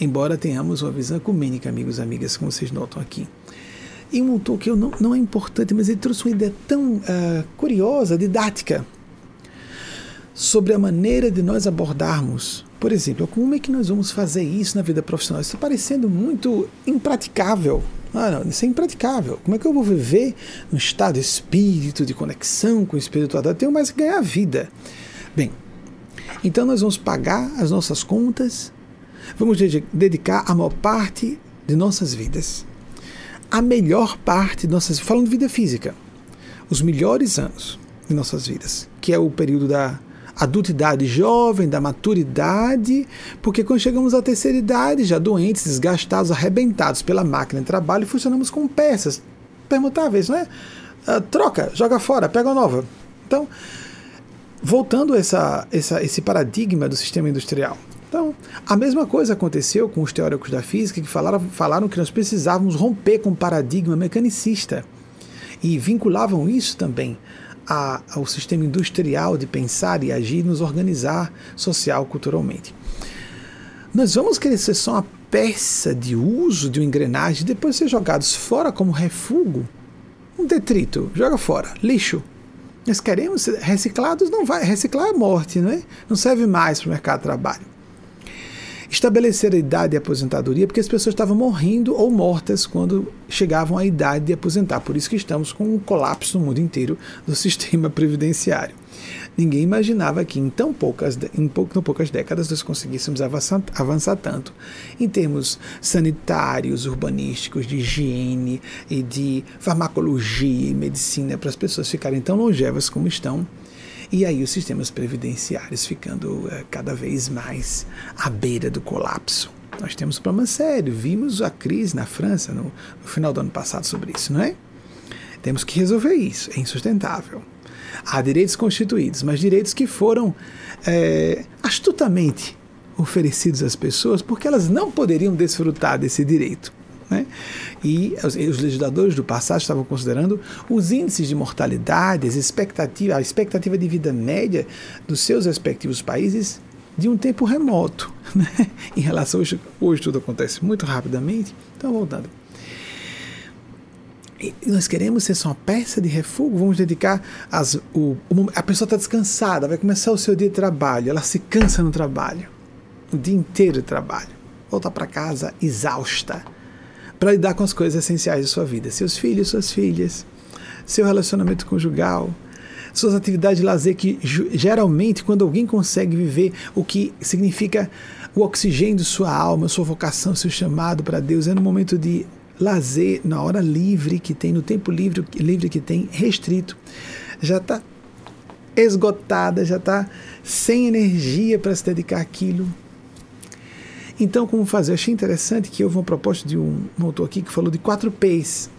embora tenhamos uma visão ecumênica, amigos e amigas, como vocês notam aqui. E um autor que eu não, não é importante, mas ele trouxe uma ideia tão uh, curiosa, didática, sobre a maneira de nós abordarmos, por exemplo, como é que nós vamos fazer isso na vida profissional? Isso está parecendo muito impraticável. Ah, não, isso é impraticável. Como é que eu vou viver num estado de espírito, de conexão com o espiritualidade? Eu tenho mais que ganhar vida. Bem, então nós vamos pagar as nossas contas vamos dedicar a maior parte de nossas vidas, a melhor parte de nossas falando de vida física, os melhores anos de nossas vidas, que é o período da adultidade jovem, da maturidade, porque quando chegamos à terceira idade, já doentes, desgastados, arrebentados pela máquina de trabalho, funcionamos com peças permutáveis, não é? Uh, troca, joga fora, pega nova. Então, voltando a essa, essa, esse paradigma do sistema industrial, então, a mesma coisa aconteceu com os teóricos da física que falaram, falaram que nós precisávamos romper com o paradigma mecanicista e vinculavam isso também a, ao sistema industrial de pensar e agir, nos organizar social culturalmente. Nós vamos querer ser só uma peça de uso de uma engrenagem e depois ser jogados fora como refúgio, um detrito, joga fora, lixo. Nós queremos ser reciclados, não vai, reciclar é morte, não é? Não serve mais para o mercado de trabalho estabelecer a idade de aposentadoria, porque as pessoas estavam morrendo ou mortas quando chegavam à idade de aposentar. Por isso que estamos com um colapso no mundo inteiro do sistema previdenciário. Ninguém imaginava que em tão poucas, em tão poucas décadas nós conseguíssemos avançar, avançar tanto em termos sanitários, urbanísticos, de higiene e de farmacologia e medicina para as pessoas ficarem tão longevas como estão e aí os sistemas previdenciários ficando é, cada vez mais à beira do colapso. Nós temos um problema sério. Vimos a crise na França no, no final do ano passado sobre isso, não é? Temos que resolver isso. É insustentável. Há direitos constituídos, mas direitos que foram é, astutamente oferecidos às pessoas porque elas não poderiam desfrutar desse direito. Né? E os, os, legisladores do passado estavam considerando os índices de mortalidade, expectativa, a expectativa de vida média dos seus respectivos países de um tempo remoto. Né? Em relação a hoje, hoje tudo acontece muito rapidamente. Então, voltando. E nós queremos ser só uma peça de refúgio, vamos dedicar as, o, o, a pessoa está descansada, vai começar o seu dia de trabalho, ela se cansa no trabalho, o dia inteiro de trabalho, volta para casa exausta, para lidar com as coisas essenciais da sua vida, seus filhos, suas filhas, seu relacionamento conjugal, suas atividades de lazer que geralmente quando alguém consegue viver o que significa o oxigênio de sua alma, sua vocação, seu chamado para Deus é no momento de lazer, na hora livre que tem, no tempo livre, livre que tem, restrito, já está esgotada, já está sem energia para se dedicar àquilo. Então, como fazer? Achei interessante que houve uma proposta de um, um autor aqui que falou de quatro P's.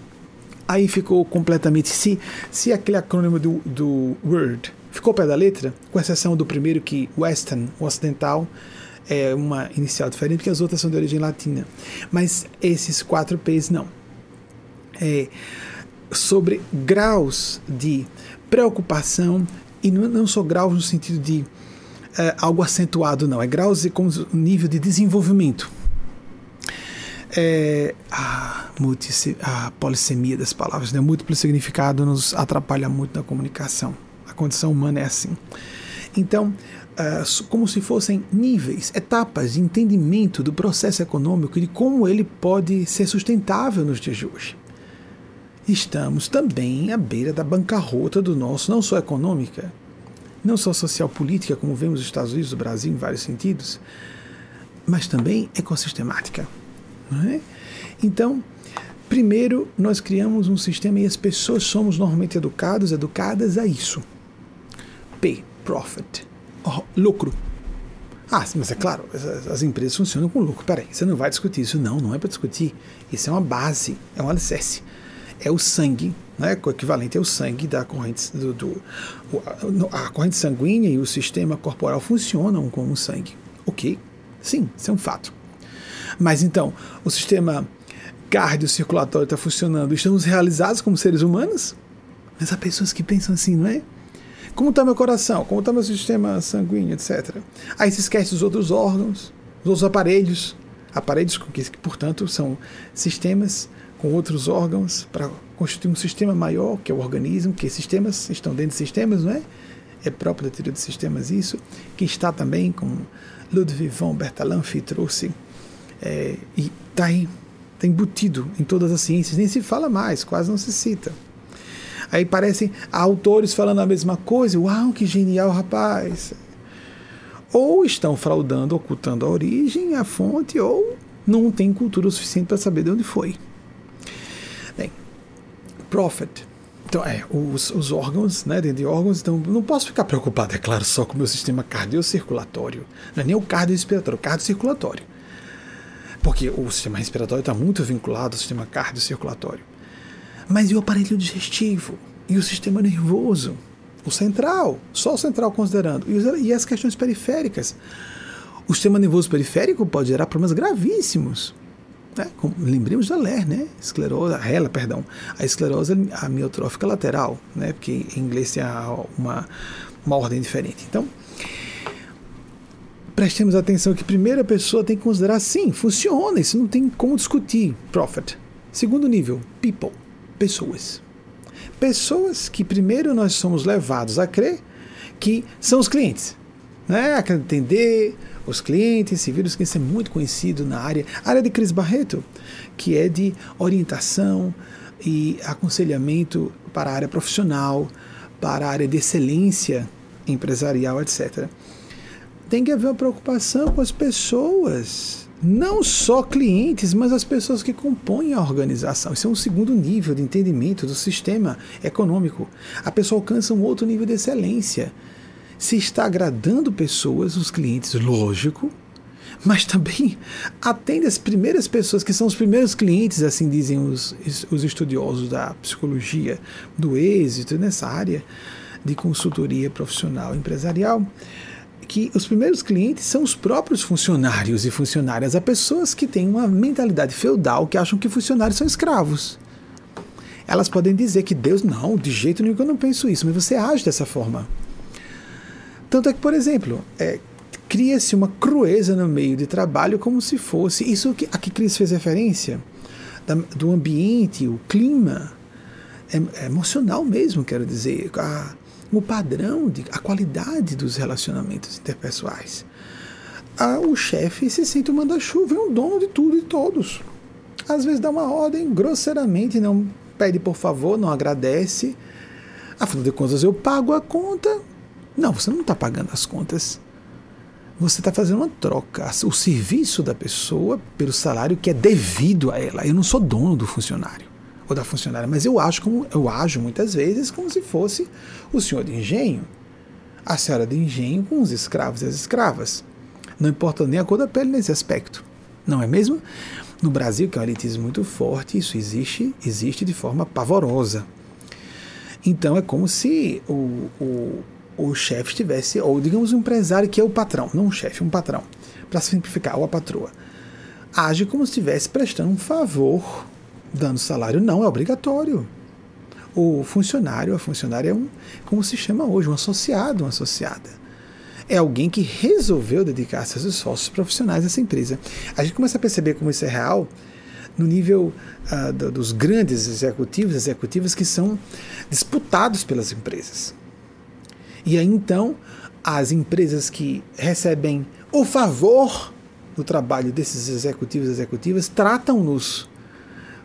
Aí ficou completamente. Se, se aquele acrônimo do, do Word ficou pé da letra, com exceção do primeiro que Western, o ocidental, é uma inicial diferente, porque as outras são de origem latina. Mas esses quatro P's não. É sobre graus de preocupação, e não, não só graus no sentido de é, algo acentuado, não, é graus de como nível de desenvolvimento. É, a, a polissemia das palavras, né? múltiplo significado nos atrapalha muito na comunicação. A condição humana é assim. Então, uh, como se fossem níveis, etapas de entendimento do processo econômico e de como ele pode ser sustentável nos dias de hoje. Estamos também à beira da bancarrota do nosso, não só econômica, não só social política, como vemos nos Estados Unidos, no Brasil, em vários sentidos, mas também ecossistemática. Não é? Então, primeiro nós criamos um sistema e as pessoas somos normalmente educados, educadas a isso. P, profit oh, lucro. Ah, mas é claro, as, empresas funcionam com lucro. Peraí, você não vai discutir isso. Não, não é para discutir. Isso é uma base, é um alicerce. É o sangue, né, o equivalente ao sangue da corrente do, do a corrente sanguínea e o sistema corporal funcionam como sangue. Ok? Sim, isso é um fato. Mas então, o sistema cardiocirculatório está funcionando, estamos realizados como seres humanos? Mas há pessoas que pensam assim, não é? Como está meu coração? Como está meu sistema sanguíneo, etc. Aí se esquece dos outros órgãos, dos outros aparelhos. Aparelhos que portanto, são sistemas com outros órgãos para constituir um sistema maior, que é o organismo, que sistemas estão dentro de sistemas, não é? É próprio da teoria de sistemas isso, que está também com Ludwig von Bertalanffy trouxe, é, e está está embutido em todas as ciências, nem se fala mais, quase não se cita. Aí parecem autores falando a mesma coisa. Uau, que genial, rapaz! Ou estão fraudando, ocultando a origem, a fonte, ou não tem cultura o suficiente para saber de onde foi. Prophet. Então, é, os, os órgãos, né, dentro de órgãos, então não posso ficar preocupado, é claro, só com o meu sistema cardiocirculatório. Não é nem o cardiorrespiratório, o cardiocirculatório. Porque o sistema respiratório está muito vinculado ao sistema cardiocirculatório. Mas e o aparelho digestivo? E o sistema nervoso? O central, só o central considerando. E as questões periféricas. O sistema nervoso periférico pode gerar problemas gravíssimos. Né? Lembremos da LER, né? Esclerose, a RELA, perdão. A esclerose amiotrófica lateral, né? Porque em inglês tem uma, uma ordem diferente. Então, prestemos atenção que primeiro a pessoa tem que considerar, sim, funciona, isso não tem como discutir. Profit. Segundo nível, people pessoas. Pessoas que primeiro nós somos levados a crer que são os clientes. Né? A entender os clientes, civis, que isso é muito conhecido na área, área de Cris Barreto, que é de orientação e aconselhamento para a área profissional, para a área de excelência empresarial, etc. Tem que haver uma preocupação com as pessoas não só clientes, mas as pessoas que compõem a organização. Isso é um segundo nível de entendimento do sistema econômico. A pessoa alcança um outro nível de excelência. Se está agradando pessoas, os clientes, lógico, mas também atende as primeiras pessoas, que são os primeiros clientes, assim dizem os, os estudiosos da psicologia, do êxito nessa área de consultoria profissional empresarial que os primeiros clientes são os próprios funcionários e funcionárias, as pessoas que têm uma mentalidade feudal que acham que funcionários são escravos. Elas podem dizer que Deus, não, de jeito nenhum que eu não penso isso, mas você age dessa forma. Tanto é que, por exemplo, é, cria-se uma crueza no meio de trabalho como se fosse. Isso que, a que Cris fez referência, da, do ambiente, o clima, é, é emocional mesmo, quero dizer. A, o padrão, de, a qualidade dos relacionamentos interpessoais. Ah, o chefe se sente o manda-chuva, é um dono de tudo e todos. Às vezes dá uma ordem grosseiramente, não pede por favor, não agradece. Afinal de contas, eu pago a conta. Não, você não está pagando as contas. Você está fazendo uma troca. O serviço da pessoa pelo salário que é devido a ela. Eu não sou dono do funcionário ou da funcionária, mas eu acho como eu ajo muitas vezes como se fosse o senhor de engenho, a senhora de engenho com os escravos e as escravas. Não importa nem a cor da pele nesse aspecto, não é mesmo? No Brasil, que é um elitismo muito forte, isso existe, existe de forma pavorosa. Então é como se o, o, o chefe estivesse, ou digamos um empresário que é o patrão, não um chefe, um patrão, para simplificar, ou a patroa, age como se estivesse prestando um favor dando salário não é obrigatório. O funcionário, a funcionária é um, como se chama hoje, um associado, uma associada. É alguém que resolveu dedicar seus esforços profissionais a essa empresa. A gente começa a perceber como isso é real no nível uh, do, dos grandes executivos, executivas que são disputados pelas empresas. E aí então, as empresas que recebem o favor do trabalho desses executivos e executivas tratam-nos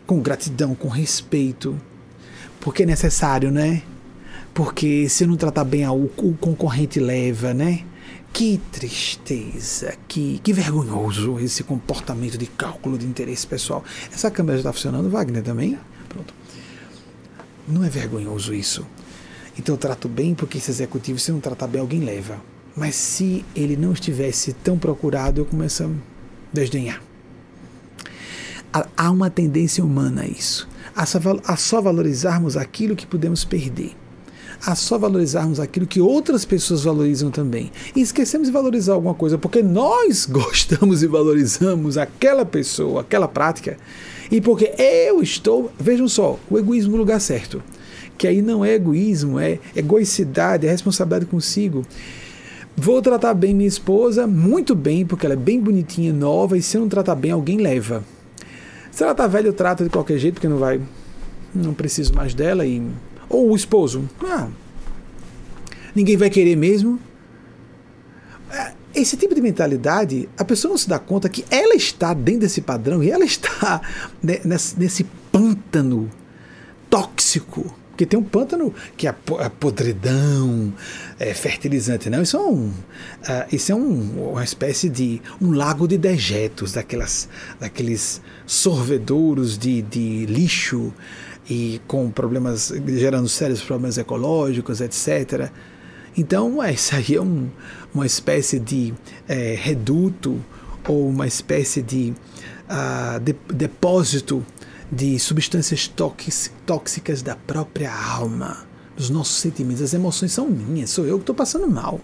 com gratidão, com respeito, porque é necessário, né? Porque se não tratar bem, o, o concorrente leva, né? Que tristeza, que, que vergonhoso esse comportamento de cálculo de interesse pessoal. Essa câmera já está funcionando, Wagner, também? Pronto. Não é vergonhoso isso. Então eu trato bem porque esse executivo, se não tratar bem, alguém leva. Mas se ele não estivesse tão procurado, eu começo a desdenhar há uma tendência humana a isso, a só, valorizarmos aquilo que podemos perder a só valorizarmos aquilo que outras pessoas valorizam também. E esquecemos de valorizar alguma coisa porque nós gostamos e valorizamos aquela pessoa, aquela prática, e porque eu estou. Vejam só, o egoísmo no lugar certo. Que aí não é egoísmo, é egoicidade, é responsabilidade consigo. Vou tratar bem minha esposa, muito bem, porque ela é bem bonitinha, nova, e se eu não tratar bem, alguém leva. Se ela tá velha, eu trato de qualquer jeito, porque não vai. Não preciso mais dela. E, ou o esposo. Ah, ninguém vai querer mesmo. É, esse tipo de mentalidade, a pessoa não se dá conta que ela está dentro desse padrão e ela está nesse, nesse pântano tóxico porque tem um pântano que é a podridão, é fertilizante, não. Isso é, um, uh, isso é um, uma espécie de um lago de dejetos, daquelas, daqueles sorvedouros de, de lixo e com problemas, gerando sérios problemas ecológicos, etc. Então, é, isso aí é um, uma espécie de é, reduto ou uma espécie de, uh, de depósito de substâncias tóxicas da própria alma, dos nossos sentimentos. As emoções são minhas, sou eu que estou passando mal.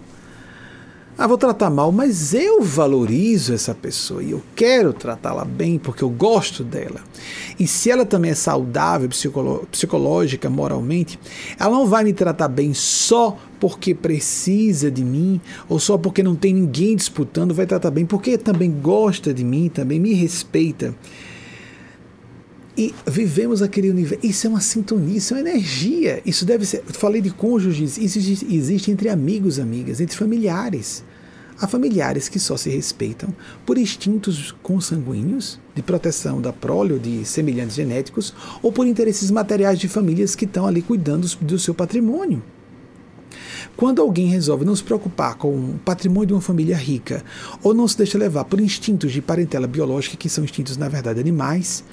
Ah, vou tratar mal, mas eu valorizo essa pessoa e eu quero tratá-la bem porque eu gosto dela. E se ela também é saudável, psicológica, moralmente, ela não vai me tratar bem só porque precisa de mim ou só porque não tem ninguém disputando, vai tratar bem porque também gosta de mim, também me respeita e vivemos aquele universo. Isso é uma sintonia, isso é uma energia. Isso deve ser. Falei de cônjuges, isso existe, existe entre amigos, amigas, entre familiares. Há familiares que só se respeitam por instintos consanguíneos, de proteção da prole ou de semelhantes genéticos, ou por interesses materiais de famílias que estão ali cuidando do seu patrimônio. Quando alguém resolve não se preocupar com o patrimônio de uma família rica, ou não se deixa levar por instintos de parentela biológica, que são instintos, na verdade, animais,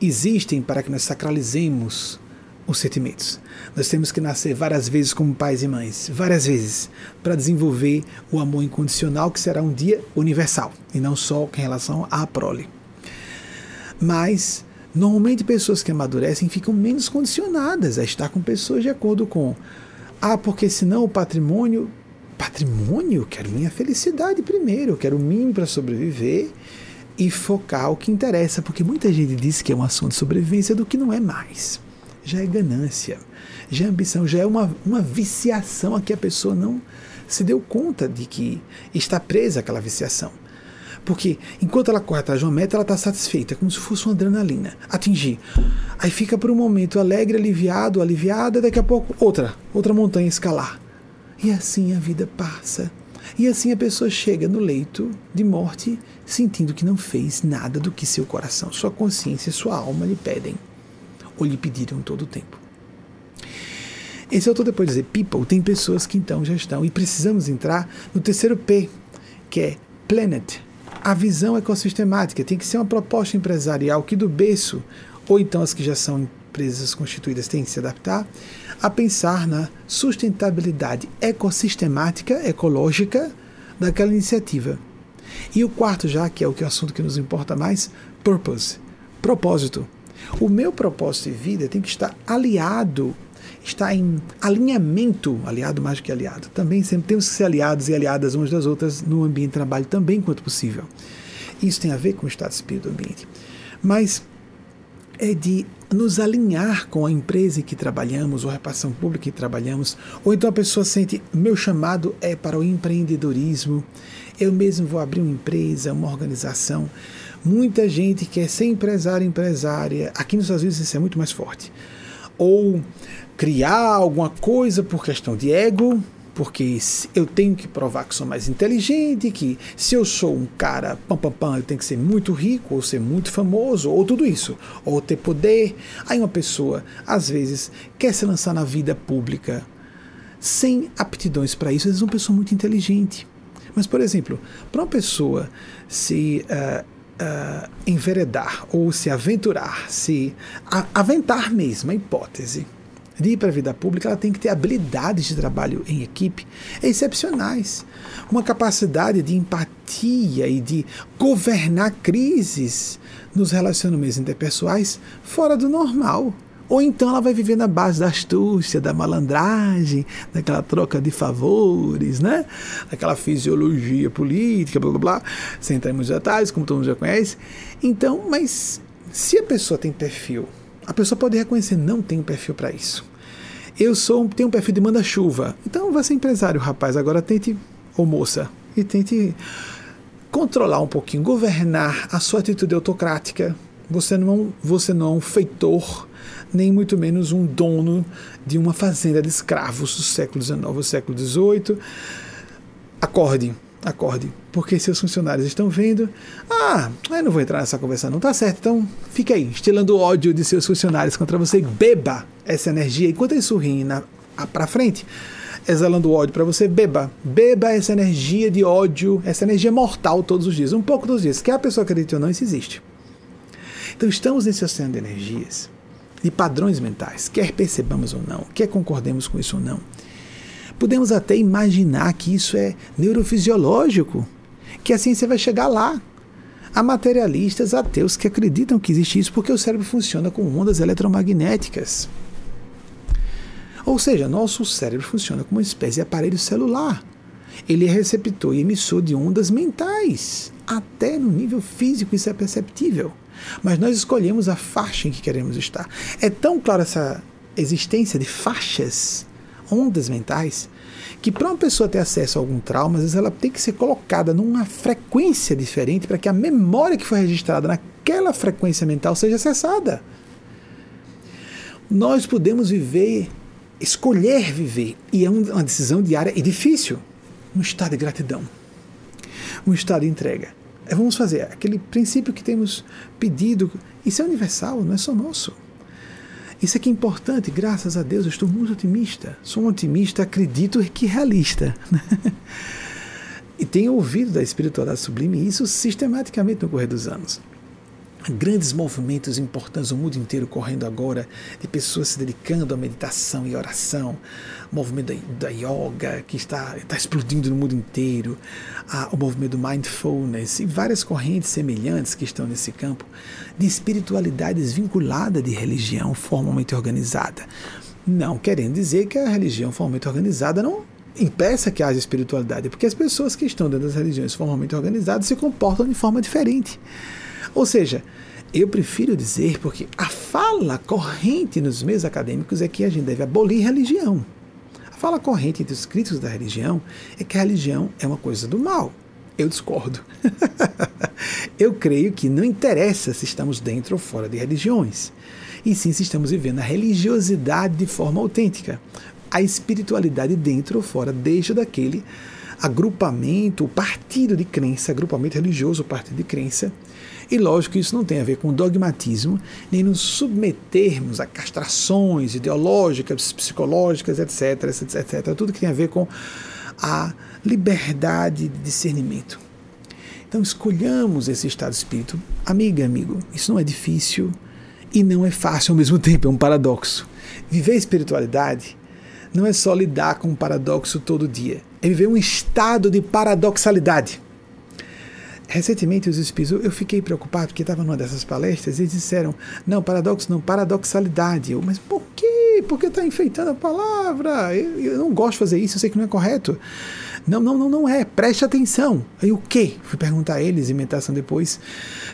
existem para que nós sacralizemos os sentimentos. Nós temos que nascer várias vezes como pais e mães, várias vezes, para desenvolver o amor incondicional que será um dia universal e não só em relação à prole. Mas normalmente pessoas que amadurecem ficam menos condicionadas a estar com pessoas de acordo com ah, porque senão o patrimônio patrimônio, quero minha felicidade primeiro, eu quero mínimo para sobreviver e focar o que interessa, porque muita gente diz que é um assunto de sobrevivência do que não é mais. Já é ganância, já é ambição, já é uma, uma viciação a que a pessoa não se deu conta de que está presa àquela viciação. Porque enquanto ela corre atrás de uma meta, ela está satisfeita, como se fosse uma adrenalina. Atingir. Aí fica por um momento alegre, aliviado, aliviada, daqui a pouco outra, outra montanha escalar. E assim a vida passa. E assim a pessoa chega no leito de morte sentindo que não fez nada do que seu coração, sua consciência sua alma lhe pedem ou lhe pediram todo o tempo. Esse autor depois de dizer people, tem pessoas que então já estão e precisamos entrar no terceiro P, que é planet, a visão ecossistemática tem que ser uma proposta empresarial que do berço, ou então as que já são empresas constituídas têm que se adaptar, a pensar na sustentabilidade ecossistemática, ecológica daquela iniciativa. E o quarto já, que é o que é o assunto que nos importa mais, purpose, propósito. O meu propósito de vida tem que estar aliado, estar em alinhamento, aliado mais do que aliado. Também sempre temos que ser aliados e aliadas umas das outras no ambiente de trabalho também quanto possível. Isso tem a ver com o estado de espírito do ambiente. Mas é de nos alinhar com a empresa em que trabalhamos, ou a repartição pública em que trabalhamos, ou então a pessoa sente, meu chamado é para o empreendedorismo, eu mesmo vou abrir uma empresa, uma organização. Muita gente quer ser empresário, empresária, aqui nos Estados Unidos isso é muito mais forte. Ou criar alguma coisa por questão de ego, porque eu tenho que provar que sou mais inteligente, que se eu sou um cara pam pam pam, eu tenho que ser muito rico, ou ser muito famoso, ou tudo isso, ou ter poder. Aí uma pessoa, às vezes, quer se lançar na vida pública sem aptidões para isso, às vezes é uma pessoa muito inteligente. Mas, por exemplo, para uma pessoa se uh, uh, enveredar ou se aventurar, se aventar mesmo, a hipótese, de ir para a vida pública, ela tem que ter habilidades de trabalho em equipe excepcionais. Uma capacidade de empatia e de governar crises nos relacionamentos interpessoais fora do normal. Ou então ela vai viver na base da astúcia, da malandragem, daquela troca de favores, né? Daquela fisiologia política, blá blá blá, sem entrar em muitos detalhes, como todo mundo já conhece. Então, mas se a pessoa tem perfil a pessoa pode reconhecer, não tenho perfil para isso. Eu sou tenho um perfil de manda-chuva. Então vai ser empresário, rapaz. Agora tente, ou moça, e tente controlar um pouquinho, governar a sua atitude autocrática. Você não, você não é um feitor, nem muito menos um dono de uma fazenda de escravos do século XIX século XVIII. Acorde, acorde, porque seus funcionários estão vendo. Ah, eu não vou entrar nessa conversa, não tá certo. Então, fique aí, estilando ódio de seus funcionários contra você. Beba essa energia enquanto eles sorriem para frente, exalando ódio para você. Beba, beba essa energia de ódio, essa energia mortal todos os dias, um pouco todos os dias. Quer a pessoa acredite ou não, isso existe. Então, estamos nesse oceano de energias, de padrões mentais, quer percebamos ou não, quer concordemos com isso ou não Podemos até imaginar que isso é neurofisiológico, que a ciência vai chegar lá. Há materialistas ateus que acreditam que existe isso porque o cérebro funciona com ondas eletromagnéticas. Ou seja, nosso cérebro funciona como uma espécie de aparelho celular. Ele é receptor e emissor de ondas mentais. Até no nível físico isso é perceptível. Mas nós escolhemos a faixa em que queremos estar. É tão clara essa existência de faixas ondas mentais, que para uma pessoa ter acesso a algum trauma, às vezes ela tem que ser colocada numa frequência diferente para que a memória que foi registrada naquela frequência mental seja acessada. Nós podemos viver, escolher viver, e é uma decisão diária e difícil, um estado de gratidão, um estado de entrega. É, vamos fazer aquele princípio que temos pedido, isso é universal, não é só nosso. Isso aqui é importante, graças a Deus, eu estou muito otimista. Sou um otimista, acredito que realista. e tenho ouvido da espiritualidade sublime isso sistematicamente no correr dos anos grandes movimentos importantes no mundo inteiro correndo agora, de pessoas se dedicando à meditação e oração, o movimento da, da yoga que está, está explodindo no mundo inteiro, a, o movimento do mindfulness e várias correntes semelhantes que estão nesse campo de espiritualidade desvinculada de religião formalmente organizada. Não querendo dizer que a religião formalmente organizada não impeça que haja espiritualidade, porque as pessoas que estão dentro das religiões formalmente organizadas se comportam de forma diferente. Ou seja, eu prefiro dizer, porque a fala corrente nos meios acadêmicos é que a gente deve abolir religião. A fala corrente entre os críticos da religião é que a religião é uma coisa do mal. Eu discordo. eu creio que não interessa se estamos dentro ou fora de religiões, e sim se estamos vivendo a religiosidade de forma autêntica, a espiritualidade dentro ou fora, desde daquele agrupamento, partido de crença, agrupamento religioso, partido de crença, e lógico que isso não tem a ver com dogmatismo, nem nos submetermos a castrações ideológicas, psicológicas, etc, etc, etc. Tudo que tem a ver com a liberdade de discernimento. Então escolhamos esse estado de espírito. Amiga, amigo, isso não é difícil e não é fácil ao mesmo tempo, é um paradoxo. Viver espiritualidade não é só lidar com um paradoxo todo dia, é viver um estado de paradoxalidade. Recentemente, os espíritos, eu fiquei preocupado porque estava numa dessas palestras e disseram: não, paradoxo não, paradoxalidade. Eu, mas por quê? Por que está enfeitando a palavra? Eu, eu, não gosto de fazer isso, eu sei que não é correto. Não, não, não, não é. Preste atenção. Aí o quê? Fui perguntar a eles em meditação depois.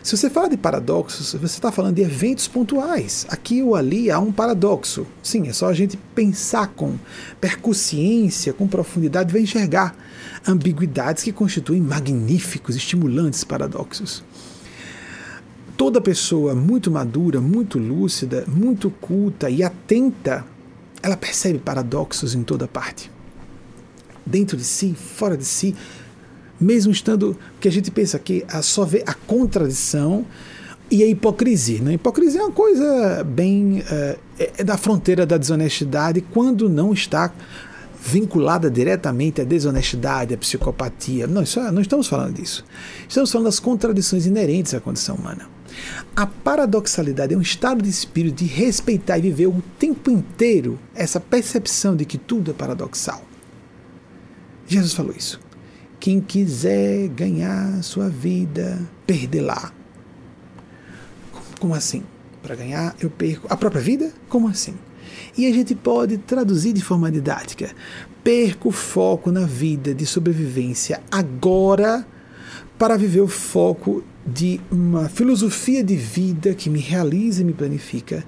Se você fala de paradoxos, você está falando de eventos pontuais. Aqui ou ali há um paradoxo. Sim, é só a gente pensar com percussiência, com profundidade, vai enxergar ambiguidades que constituem magníficos, estimulantes paradoxos. Toda pessoa muito madura, muito lúcida, muito culta e atenta, ela percebe paradoxos em toda parte. Dentro de si, fora de si, mesmo estando. que a gente pensa que a só vê a contradição e a hipocrisia. Né? A hipocrisia é uma coisa bem. Uh, é da fronteira da desonestidade quando não está vinculada diretamente à desonestidade, à psicopatia. Não, isso, é, não estamos falando disso. Estamos falando das contradições inerentes à condição humana. A paradoxalidade é um estado de espírito de respeitar e viver o tempo inteiro essa percepção de que tudo é paradoxal. Jesus falou isso. Quem quiser ganhar sua vida, perdê-la. Como assim? Para ganhar, eu perco a própria vida? Como assim? E a gente pode traduzir de forma didática: perco o foco na vida de sobrevivência agora para viver o foco de uma filosofia de vida que me realiza e me planifica.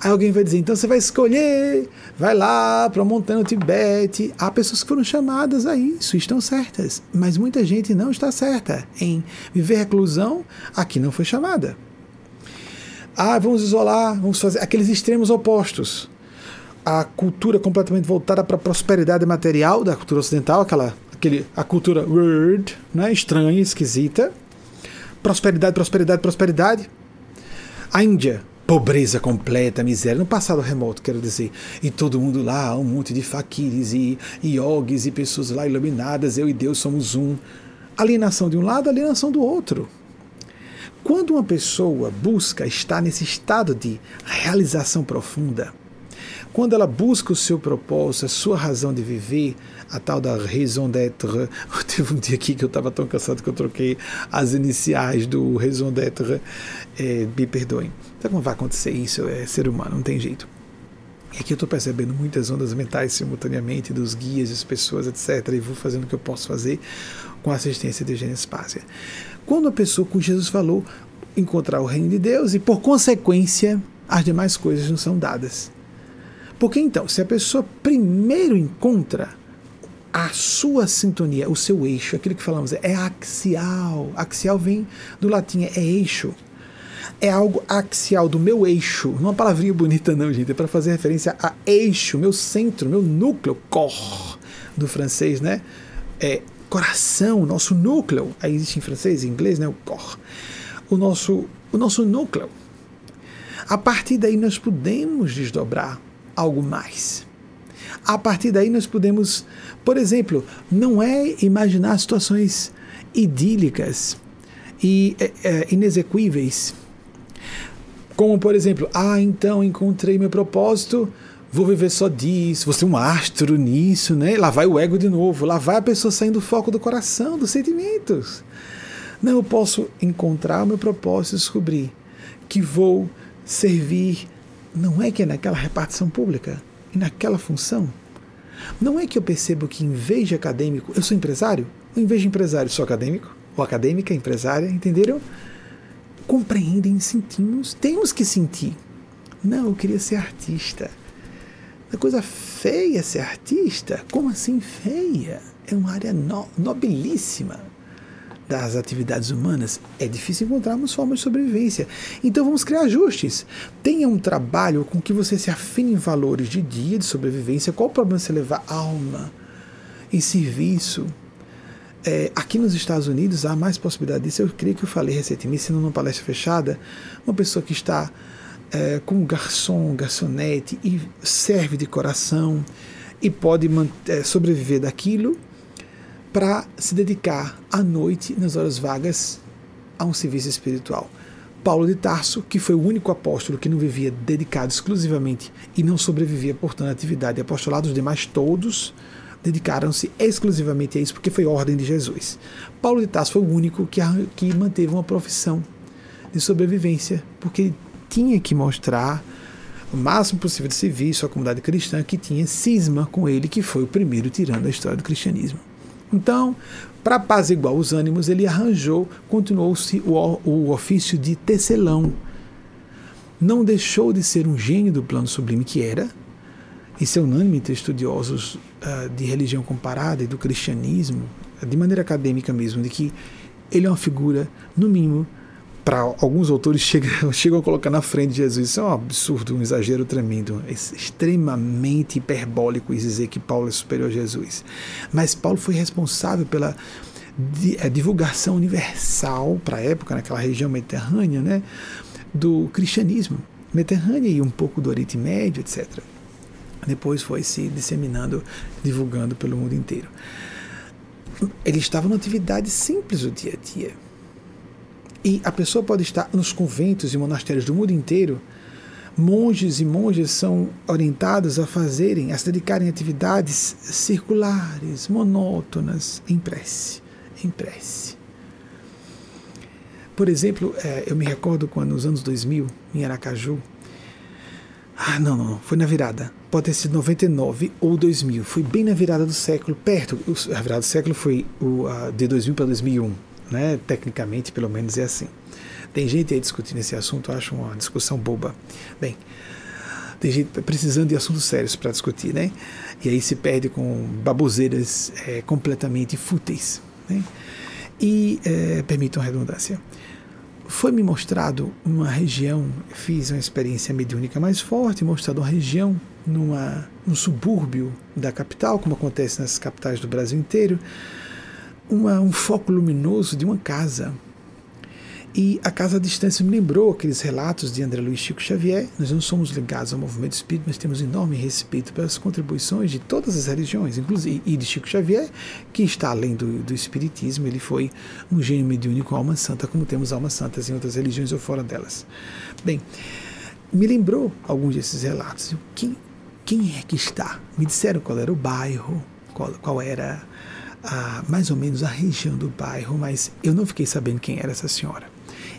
Aí alguém vai dizer, então você vai escolher, vai lá para a montanha do Tibete. Há pessoas que foram chamadas a isso, estão certas. Mas muita gente não está certa em viver reclusão, aqui não foi chamada. Ah, vamos isolar, vamos fazer aqueles extremos opostos. A cultura completamente voltada para a prosperidade material da cultura ocidental, aquela, aquele, a cultura word, né, estranha, esquisita. Prosperidade, prosperidade, prosperidade. A Índia, pobreza completa, miséria, no passado remoto, quero dizer. E todo mundo lá, um monte de faquires e, yogis e pessoas lá iluminadas, eu e Deus somos um. Alienação de um lado, alienação do outro. Quando uma pessoa busca estar nesse estado de realização profunda, quando ela busca o seu propósito, a sua razão de viver, a tal da raison d'être. Teve um dia aqui que eu estava tão cansado que eu troquei as iniciais do raison d'être. É, me perdoem. Sabe como vai acontecer isso? É ser humano, não tem jeito. E aqui eu estou percebendo muitas ondas mentais simultaneamente dos guias, das pessoas, etc. E vou fazendo o que eu posso fazer com a assistência de Eugênia Spásia. Quando a pessoa, com Jesus falou, encontrar o reino de Deus e, por consequência, as demais coisas não são dadas. Porque então, se a pessoa primeiro encontra a sua sintonia, o seu eixo, aquilo que falamos é axial. Axial vem do latim, é eixo. É algo axial, do meu eixo. Não é uma palavrinha bonita, não, gente. É para fazer referência a eixo, meu centro, meu núcleo, cor, do francês, né? É coração, nosso núcleo. Aí existe em francês e inglês, né? O cor. O nosso, o nosso núcleo. A partir daí nós podemos desdobrar algo mais. A partir daí nós podemos, por exemplo, não é imaginar situações idílicas e é, é, inexequíveis. Como, por exemplo, ah, então encontrei meu propósito, vou viver só disso, vou ser um astro nisso, né? Lá vai o ego de novo, lá vai a pessoa saindo do foco do coração, dos sentimentos. Não, eu posso encontrar o meu propósito e descobrir que vou servir, não é que é naquela repartição pública, e naquela função. Não é que eu percebo que, em vez de acadêmico, eu sou empresário? Ou em vez de empresário, sou acadêmico? Ou acadêmica, empresária, entenderam? Compreendem, sentimos, temos que sentir. Não, eu queria ser artista. É coisa feia ser artista. Como assim feia? É uma área no, nobilíssima das atividades humanas, é difícil encontrarmos formas de sobrevivência. Então vamos criar ajustes. Tenha um trabalho com que você se afine em valores de dia, de sobrevivência. Qual o problema se levar alma em serviço? É, aqui nos Estados Unidos há mais possibilidade disso. Eu creio que eu falei recentemente, sendo numa palestra fechada, uma pessoa que está é, como garçom, garçonete e serve de coração e pode manter, é, sobreviver daquilo para se dedicar à noite, nas horas vagas, a um serviço espiritual. Paulo de Tarso, que foi o único apóstolo que não vivia dedicado exclusivamente e não sobrevivia, portanto, à atividade de apostolado, os demais todos dedicaram-se exclusivamente a isso, porque foi ordem de Jesus. Paulo de Tarso foi o único que, que manteve uma profissão de sobrevivência, porque tinha que mostrar o máximo possível de serviço à comunidade cristã que tinha cisma com ele, que foi o primeiro tirando a história do cristianismo. Então, para apaziguar os ânimos, ele arranjou, continuou-se o, o ofício de tecelão. Não deixou de ser um gênio do plano sublime que era, isso é unânime entre estudiosos uh, de religião comparada e do cristianismo, de maneira acadêmica mesmo, de que ele é uma figura, no mínimo, para alguns autores chegam, chegam a colocar na frente de Jesus. Isso é um absurdo, um exagero tremendo. É extremamente hiperbólico dizer que Paulo é superior a Jesus. Mas Paulo foi responsável pela é, divulgação universal para a época, naquela região mediterrânea, né, do cristianismo. Mediterrânea e um pouco do Oriente Médio, etc. Depois foi se disseminando, divulgando pelo mundo inteiro. Ele estava numa atividade simples do dia a dia e a pessoa pode estar nos conventos e monastérios do mundo inteiro. Monges e monjas são orientados a fazerem, a se dedicarem a atividades circulares, monótonas, em prece. Em prece. Por exemplo, é, eu me recordo quando, nos anos 2000, em Aracaju, ah, não, não, foi na virada. Pode ter sido 99 ou 2000. Foi bem na virada do século, perto. A virada do século foi o, uh, de 2000 para 2001 né? Tecnicamente, pelo menos é assim. Tem gente aí discutindo esse assunto, eu acho uma discussão boba. Bem, tem gente precisando de assuntos sérios para discutir, né? E aí se perde com baboseiras é, completamente fúteis, né? E, é, permitam a redundância, foi-me mostrado uma região, fiz uma experiência mediúnica mais forte, mostrado uma região numa, num subúrbio da capital, como acontece nas capitais do Brasil inteiro, uma, um foco luminoso de uma casa. E a Casa à Distância me lembrou aqueles relatos de André Luiz Chico Xavier. Nós não somos ligados ao movimento espírita, mas temos enorme respeito pelas contribuições de todas as religiões, inclusive e de Chico Xavier, que está além do, do espiritismo. Ele foi um gênio mediúnico, alma santa, como temos almas santas em outras religiões ou fora delas. Bem, me lembrou alguns desses relatos. Quem, quem é que está? Me disseram qual era o bairro, qual, qual era a, mais ou menos a região do bairro, mas eu não fiquei sabendo quem era essa senhora.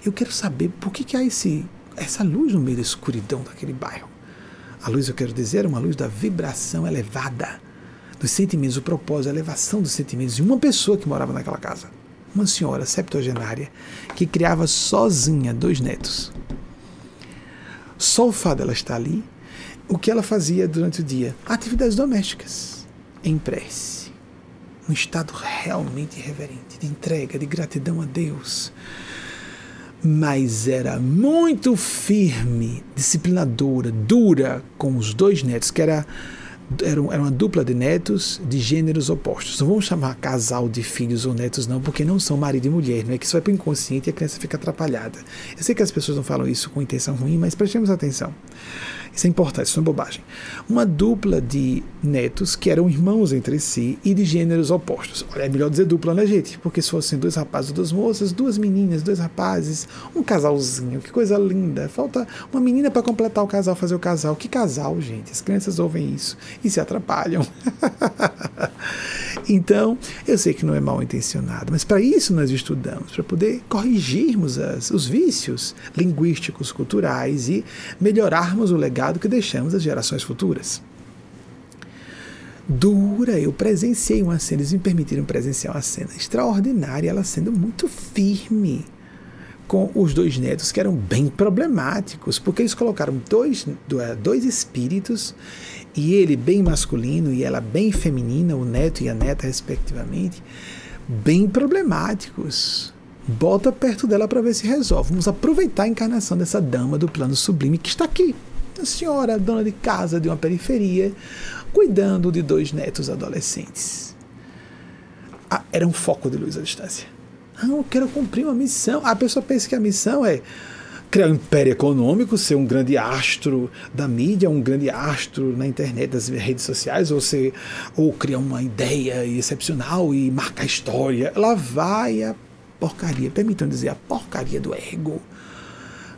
Eu quero saber por que, que há esse, essa luz no meio da escuridão daquele bairro. A luz, eu quero dizer, é uma luz da vibração elevada, dos sentimentos, o propósito, a elevação dos sentimentos de uma pessoa que morava naquela casa. Uma senhora septuagenária que criava sozinha dois netos. Só o fato dela estar ali, o que ela fazia durante o dia? Atividades domésticas, em prece um estado realmente reverente, de entrega, de gratidão a Deus. Mas era muito firme, disciplinadora, dura com os dois netos, que era era uma dupla de netos de gêneros opostos. Não vamos chamar casal de filhos ou netos, não, porque não são marido e mulher, não é que isso vai para o inconsciente e a criança fica atrapalhada. Eu sei que as pessoas não falam isso com intenção ruim, mas prestemos atenção. Isso é importante, isso não é bobagem. Uma dupla de netos que eram irmãos entre si e de gêneros opostos. Olha, é melhor dizer dupla, né, gente? Porque se fossem dois rapazes duas moças, duas meninas, dois rapazes, um casalzinho, que coisa linda. Falta uma menina para completar o casal, fazer o casal. Que casal, gente? As crianças ouvem isso e se atrapalham. então, eu sei que não é mal intencionado, mas para isso nós estudamos, para poder corrigirmos as, os vícios linguísticos, culturais e melhorarmos o legado legado que deixamos às gerações futuras. dura. Eu presenciei uma cena, eles me permitiram presenciar uma cena extraordinária, ela sendo muito firme com os dois netos que eram bem problemáticos, porque eles colocaram dois, é, dois espíritos, e ele bem masculino e ela bem feminina, o neto e a neta, respectivamente, bem problemáticos. Bota perto dela para ver se resolve. Vamos aproveitar a encarnação dessa dama do plano sublime que está aqui. A senhora, dona de casa de uma periferia, cuidando de dois netos adolescentes. Ah, era um foco de luz à distância. Ah, eu quero cumprir uma missão. A pessoa pensa que a missão é criar um império econômico, ser um grande astro da mídia, um grande astro na internet, das redes sociais, ou, ser, ou criar uma ideia excepcional e marcar história. Lá vai a porcaria, permitam dizer, a porcaria do ego.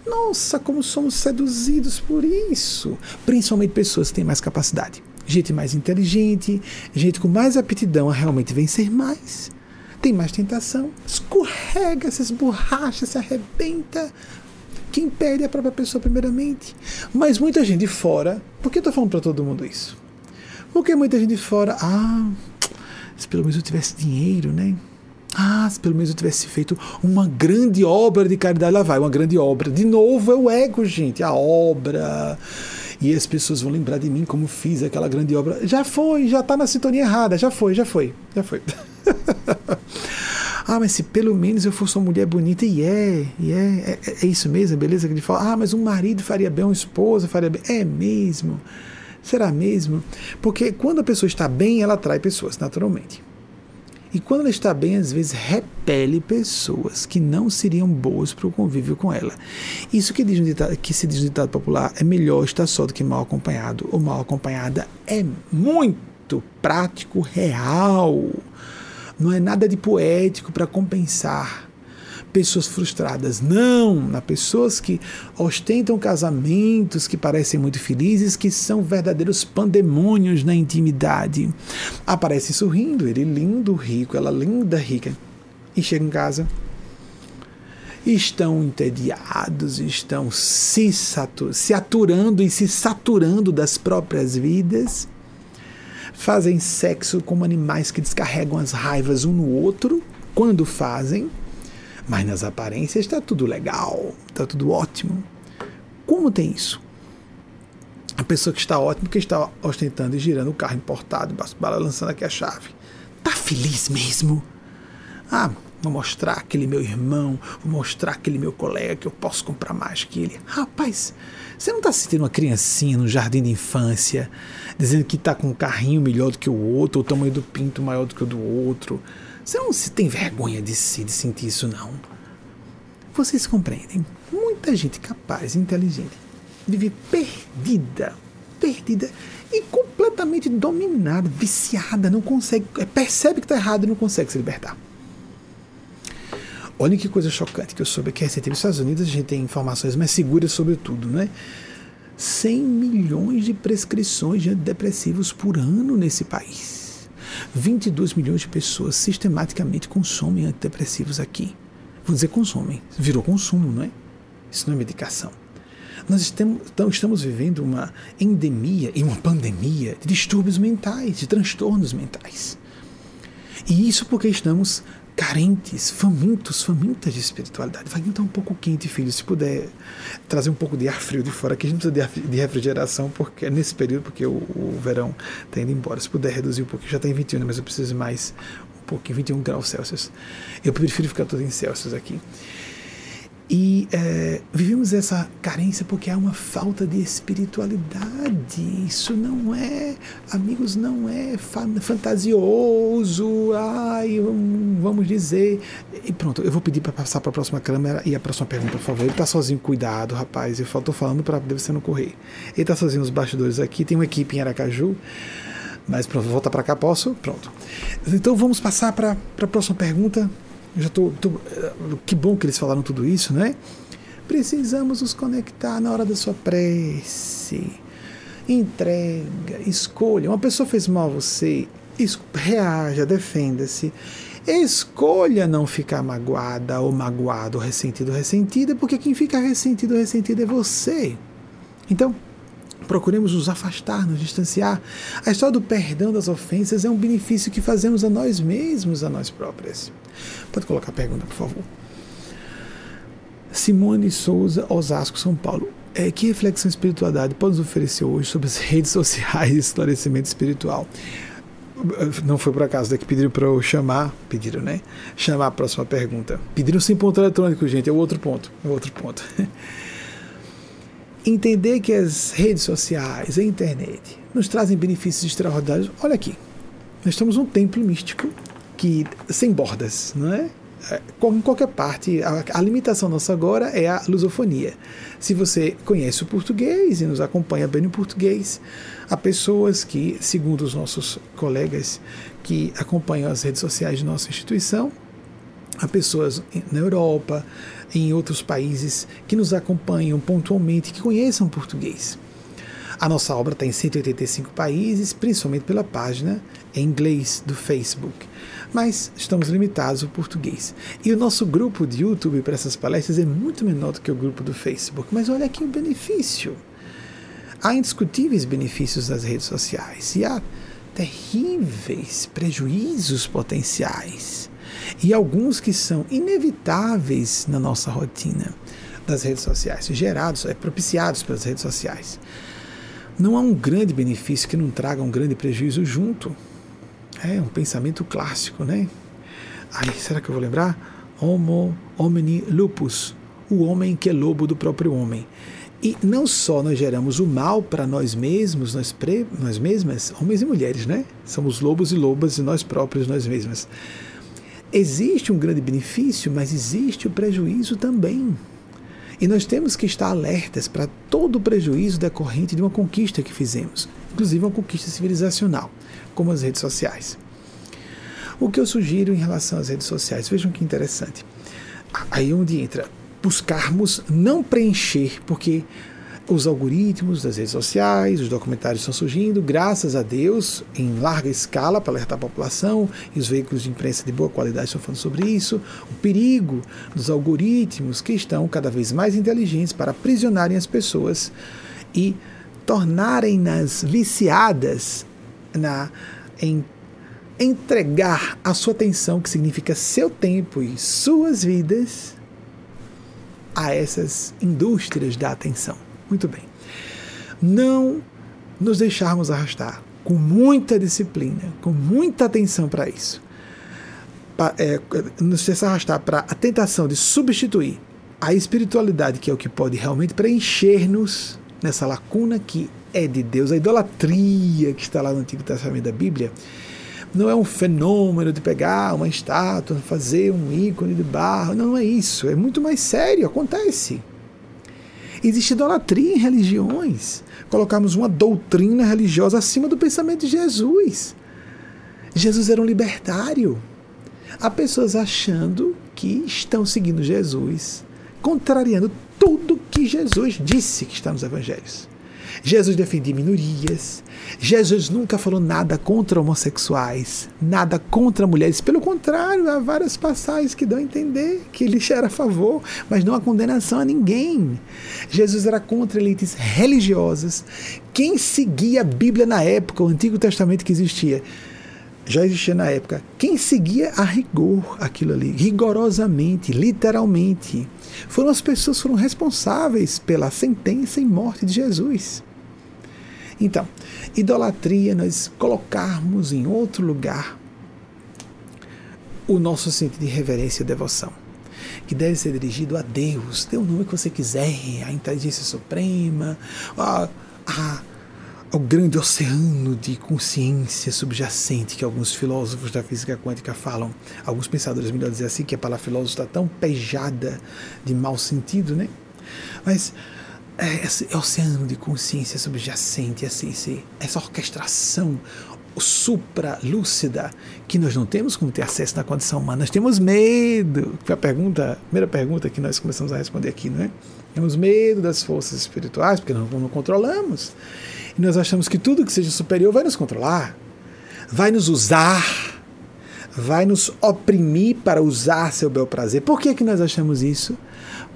Nossa, como somos seduzidos por isso. Principalmente pessoas que têm mais capacidade gente mais inteligente, gente com mais aptidão a realmente vencer mais, tem mais tentação, escorrega, se esborracha, se arrebenta. Quem perde é a própria pessoa, primeiramente. Mas muita gente fora. Por que eu estou falando para todo mundo isso? Porque muita gente fora. Ah, se pelo menos eu tivesse dinheiro, né? Ah, se pelo menos eu tivesse feito uma grande obra de caridade, lá vai, uma grande obra. De novo é o ego, gente, a obra e as pessoas vão lembrar de mim como fiz aquela grande obra. Já foi, já está na sintonia errada, já foi, já foi, já foi. ah, mas se pelo menos eu fosse uma mulher bonita, e é, e é, é, é isso mesmo, é beleza que ele fala. Ah, mas um marido faria bem, uma esposa faria bem. É mesmo. Será mesmo? Porque quando a pessoa está bem, ela atrai pessoas, naturalmente. E quando ela está bem, às vezes repele pessoas que não seriam boas para o convívio com ela. Isso que, diz um ditado, que se diz no ditado popular é melhor estar só do que mal acompanhado ou mal acompanhada é muito prático, real. Não é nada de poético para compensar pessoas frustradas. Não, na pessoas que ostentam casamentos que parecem muito felizes, que são verdadeiros pandemônios na intimidade. Aparece sorrindo, ele lindo, rico, ela linda, rica. E chega em casa, estão entediados, estão se, se aturando e se saturando das próprias vidas, fazem sexo como animais que descarregam as raivas um no outro, quando fazem, mas nas aparências está tudo legal, está tudo ótimo. Como tem isso? A pessoa que está ótima, que está ostentando e girando o carro importado, balançando aqui a chave. Tá feliz mesmo? Ah, vou mostrar aquele meu irmão, vou mostrar aquele meu colega que eu posso comprar mais que ele. Rapaz, você não está sentindo uma criancinha no jardim de infância, dizendo que está com um carrinho melhor do que o outro, o tamanho do pinto maior do que o do outro, você não se tem vergonha de si, de sentir isso, não. Vocês compreendem? Muita gente capaz, inteligente, vive perdida, perdida e completamente dominada, viciada, não consegue, é, percebe que está errado e não consegue se libertar. Olha que coisa chocante que eu soube que recentemente nos Estados Unidos a gente tem informações mais seguras sobre tudo, né? 100 milhões de prescrições de antidepressivos por ano nesse país. 22 milhões de pessoas sistematicamente consomem antidepressivos aqui. Vou dizer consomem, virou consumo, não é? Isso não é medicação. Nós estamos, vivendo uma endemia e uma pandemia de distúrbios mentais, de transtornos mentais. E isso porque estamos carentes, famintos, famintas de espiritualidade. Vai estar um pouco quente, filho. Se puder trazer um pouco de ar frio de fora, que a gente precisa de refrigeração porque é nesse período, porque o, o verão está indo embora. Se puder reduzir um pouquinho, já está em 21, mas eu preciso mais um pouquinho, 21 graus Celsius. Eu prefiro ficar todo em Celsius aqui. E é, vivemos essa carência porque há uma falta de espiritualidade. Isso não é, amigos, não é fantasioso. Ai, vamos dizer. E pronto, eu vou pedir para passar para a próxima câmera e a próxima pergunta, por favor. Ele está sozinho, cuidado, rapaz. Eu estou falando para você não correr. Ele está sozinho nos bastidores aqui. Tem uma equipe em Aracaju. Mas pronto, vou voltar para cá, posso? Pronto. Então vamos passar para a próxima pergunta. Já tô, tô, que bom que eles falaram tudo isso, né? Precisamos nos conectar na hora da sua prece. Entrega, escolha. Uma pessoa fez mal a você, reaja, defenda-se. Escolha não ficar magoada ou magoado, ou ressentido ou ressentida, porque quem fica ressentido ou ressentido é você. Então, Procuremos nos afastar, nos distanciar. A história do perdão das ofensas é um benefício que fazemos a nós mesmos, a nós próprias. Pode colocar a pergunta, por favor. Simone Souza, Osasco, São Paulo. É, que reflexão espiritualidade pode nos oferecer hoje sobre as redes sociais e esclarecimento espiritual? Não foi por acaso daqui pediram para eu chamar, pediram, né? Chamar a próxima pergunta. Pediram sem ponto eletrônico, gente, é o outro ponto, é outro ponto. Entender que as redes sociais, a internet, nos trazem benefícios extraordinários. Olha aqui, nós estamos num templo místico que sem bordas, não é? é em qualquer parte, a, a, limitação nossa agora é a lusofonia. Se você conhece o português e nos acompanha bem no português, há pessoas que, segundo os nossos colegas que acompanham as redes sociais de nossa instituição, há pessoas na Europa, em outros países que nos acompanham pontualmente, que conheçam português. A nossa obra está em 185 países, principalmente pela página em inglês do Facebook. Mas estamos limitados ao português. E o nosso grupo de YouTube para essas palestras é muito menor do que o grupo do Facebook. Mas olha aqui o benefício. Há indiscutíveis benefícios das redes sociais e há terríveis prejuízos potenciais. E alguns que são inevitáveis na nossa rotina das redes sociais, gerados, é, propiciados pelas redes sociais. Não há um grande benefício que não traga um grande prejuízo junto. É um pensamento clássico, né? Ai, será que eu vou lembrar? Homo homini lupus, o homem que é lobo do próprio homem. E não só nós geramos o mal para nós mesmos, nós, pre, nós mesmas, homens e mulheres, né? Somos lobos e lobas e nós próprios, nós mesmas. Existe um grande benefício, mas existe o prejuízo também. E nós temos que estar alertas para todo o prejuízo decorrente de uma conquista que fizemos, inclusive uma conquista civilizacional, como as redes sociais. O que eu sugiro em relação às redes sociais, vejam que interessante. Aí é onde entra buscarmos não preencher, porque os algoritmos das redes sociais, os documentários estão surgindo, graças a Deus, em larga escala para alertar a população, e os veículos de imprensa de boa qualidade estão falando sobre isso. O perigo dos algoritmos que estão cada vez mais inteligentes para aprisionarem as pessoas e tornarem-nas viciadas na, em entregar a sua atenção, que significa seu tempo e suas vidas, a essas indústrias da atenção. Muito bem. Não nos deixarmos arrastar com muita disciplina, com muita atenção para isso. Pra, é, nos deixar arrastar para a tentação de substituir a espiritualidade, que é o que pode realmente preencher-nos nessa lacuna que é de Deus, a idolatria que está lá no Antigo Testamento da Bíblia, não é um fenômeno de pegar uma estátua, fazer um ícone de barro, não, não é isso, é muito mais sério, acontece. Existe idolatria em religiões. Colocarmos uma doutrina religiosa acima do pensamento de Jesus. Jesus era um libertário. Há pessoas achando que estão seguindo Jesus, contrariando tudo que Jesus disse que está nos evangelhos. Jesus defendia minorias. Jesus nunca falou nada contra homossexuais, nada contra mulheres. Pelo contrário, há várias passagens que dão a entender que ele era a favor, mas não a condenação a ninguém. Jesus era contra elites religiosas. Quem seguia a Bíblia na época, o Antigo Testamento que existia, já existia na época. Quem seguia a rigor aquilo ali, rigorosamente, literalmente, foram as pessoas que foram responsáveis pela sentença e morte de Jesus. Então, idolatria, nós colocarmos em outro lugar o nosso sentido de reverência e devoção, que deve ser dirigido a Deus, dê o nome que você quiser, a inteligência suprema, a, a, ao grande oceano de consciência subjacente que alguns filósofos da física quântica falam. Alguns pensadores, melhor dizer assim, que a palavra filósofo está tão pejada de mau sentido, né? Mas é, esse oceano de consciência subjacente, esse, esse, essa orquestração supra-lúcida que nós não temos como ter acesso na condição humana. Nós temos medo. Foi a pergunta, a primeira pergunta que nós começamos a responder aqui, não é? Temos medo das forças espirituais porque não, não controlamos. E nós achamos que tudo que seja superior vai nos controlar, vai nos usar, vai nos oprimir para usar seu bel prazer. Por que, que nós achamos isso?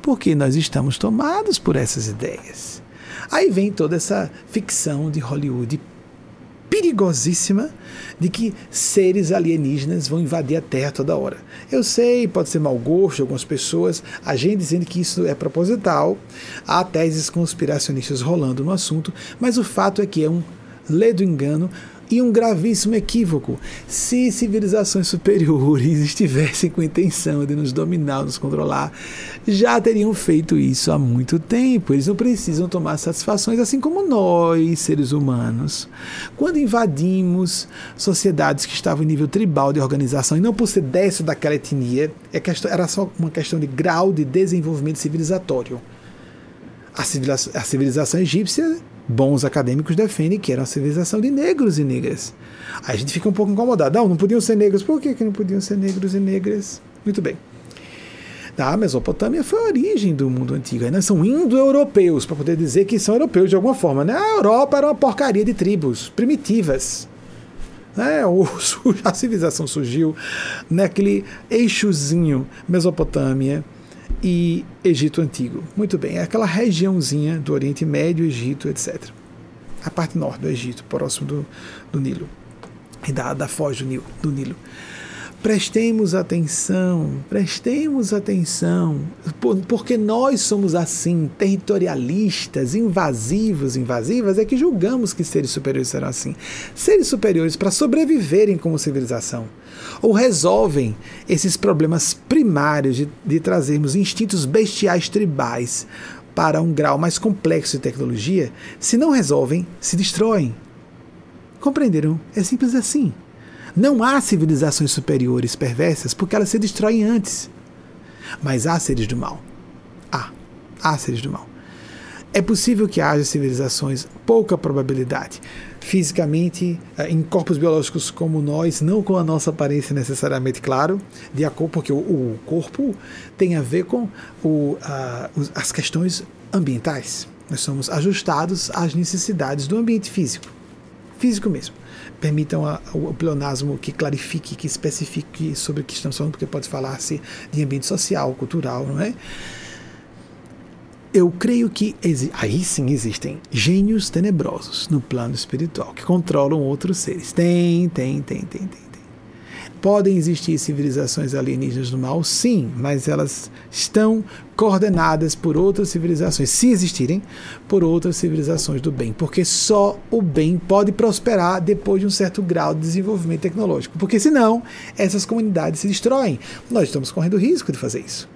porque nós estamos tomados por essas ideias. Aí vem toda essa ficção de Hollywood perigosíssima de que seres alienígenas vão invadir a Terra toda hora. Eu sei, pode ser mau gosto de algumas pessoas, a gente dizendo que isso é proposital, há teses conspiracionistas rolando no assunto, mas o fato é que é um ledo engano e um gravíssimo equívoco. Se civilizações superiores estivessem com intenção de nos dominar, nos controlar, já teriam feito isso há muito tempo. Eles não precisam tomar satisfações, assim como nós, seres humanos. Quando invadimos sociedades que estavam em nível tribal de organização e não dessa daquela etnia, é era só uma questão de grau de desenvolvimento civilizatório. A civilização, a civilização egípcia bons acadêmicos defendem que era uma civilização de negros e negras. Aí a gente fica um pouco incomodado. Não, não podiam ser negros. Por que, que não podiam ser negros e negras? Muito bem. A Mesopotâmia foi a origem do mundo antigo. Ainda são indo-europeus, para poder dizer que são europeus de alguma forma. Né? A Europa era uma porcaria de tribos primitivas. Né? a civilização surgiu naquele eixozinho Mesopotâmia, e Egito Antigo. Muito bem, é aquela regiãozinha do Oriente Médio, Egito, etc. A parte norte do Egito, próximo do, do Nilo, e da, da foz do Nilo, do Nilo. Prestemos atenção, prestemos atenção, porque nós somos assim, territorialistas, invasivos, invasivas, é que julgamos que seres superiores serão assim. Seres superiores para sobreviverem como civilização, ou resolvem esses problemas primários de, de trazermos instintos bestiais tribais para um grau mais complexo de tecnologia, se não resolvem, se destroem. Compreenderam? É simples assim. Não há civilizações superiores perversas porque elas se destroem antes. Mas há seres do mal. Há. Há seres do mal. É possível que haja civilizações, pouca probabilidade. Fisicamente, eh, em corpos biológicos como nós, não com a nossa aparência necessariamente, claro, de acordo, porque o, corpo tem a ver com o, a, as questões ambientais. Nós somos ajustados às necessidades do ambiente físico. Físico mesmo permitam o pleonasmo que clarifique, que especifique sobre o que estamos falando, porque pode falar-se de ambiente social, cultural, não é? Eu creio que aí sim existem gênios tenebrosos no plano espiritual que controlam outros seres. Tem, tem, tem, tem, tem. Podem existir civilizações alienígenas do mal? Sim, mas elas estão coordenadas por outras civilizações, se existirem, por outras civilizações do bem, porque só o bem pode prosperar depois de um certo grau de desenvolvimento tecnológico, porque senão essas comunidades se destroem. Nós estamos correndo risco de fazer isso,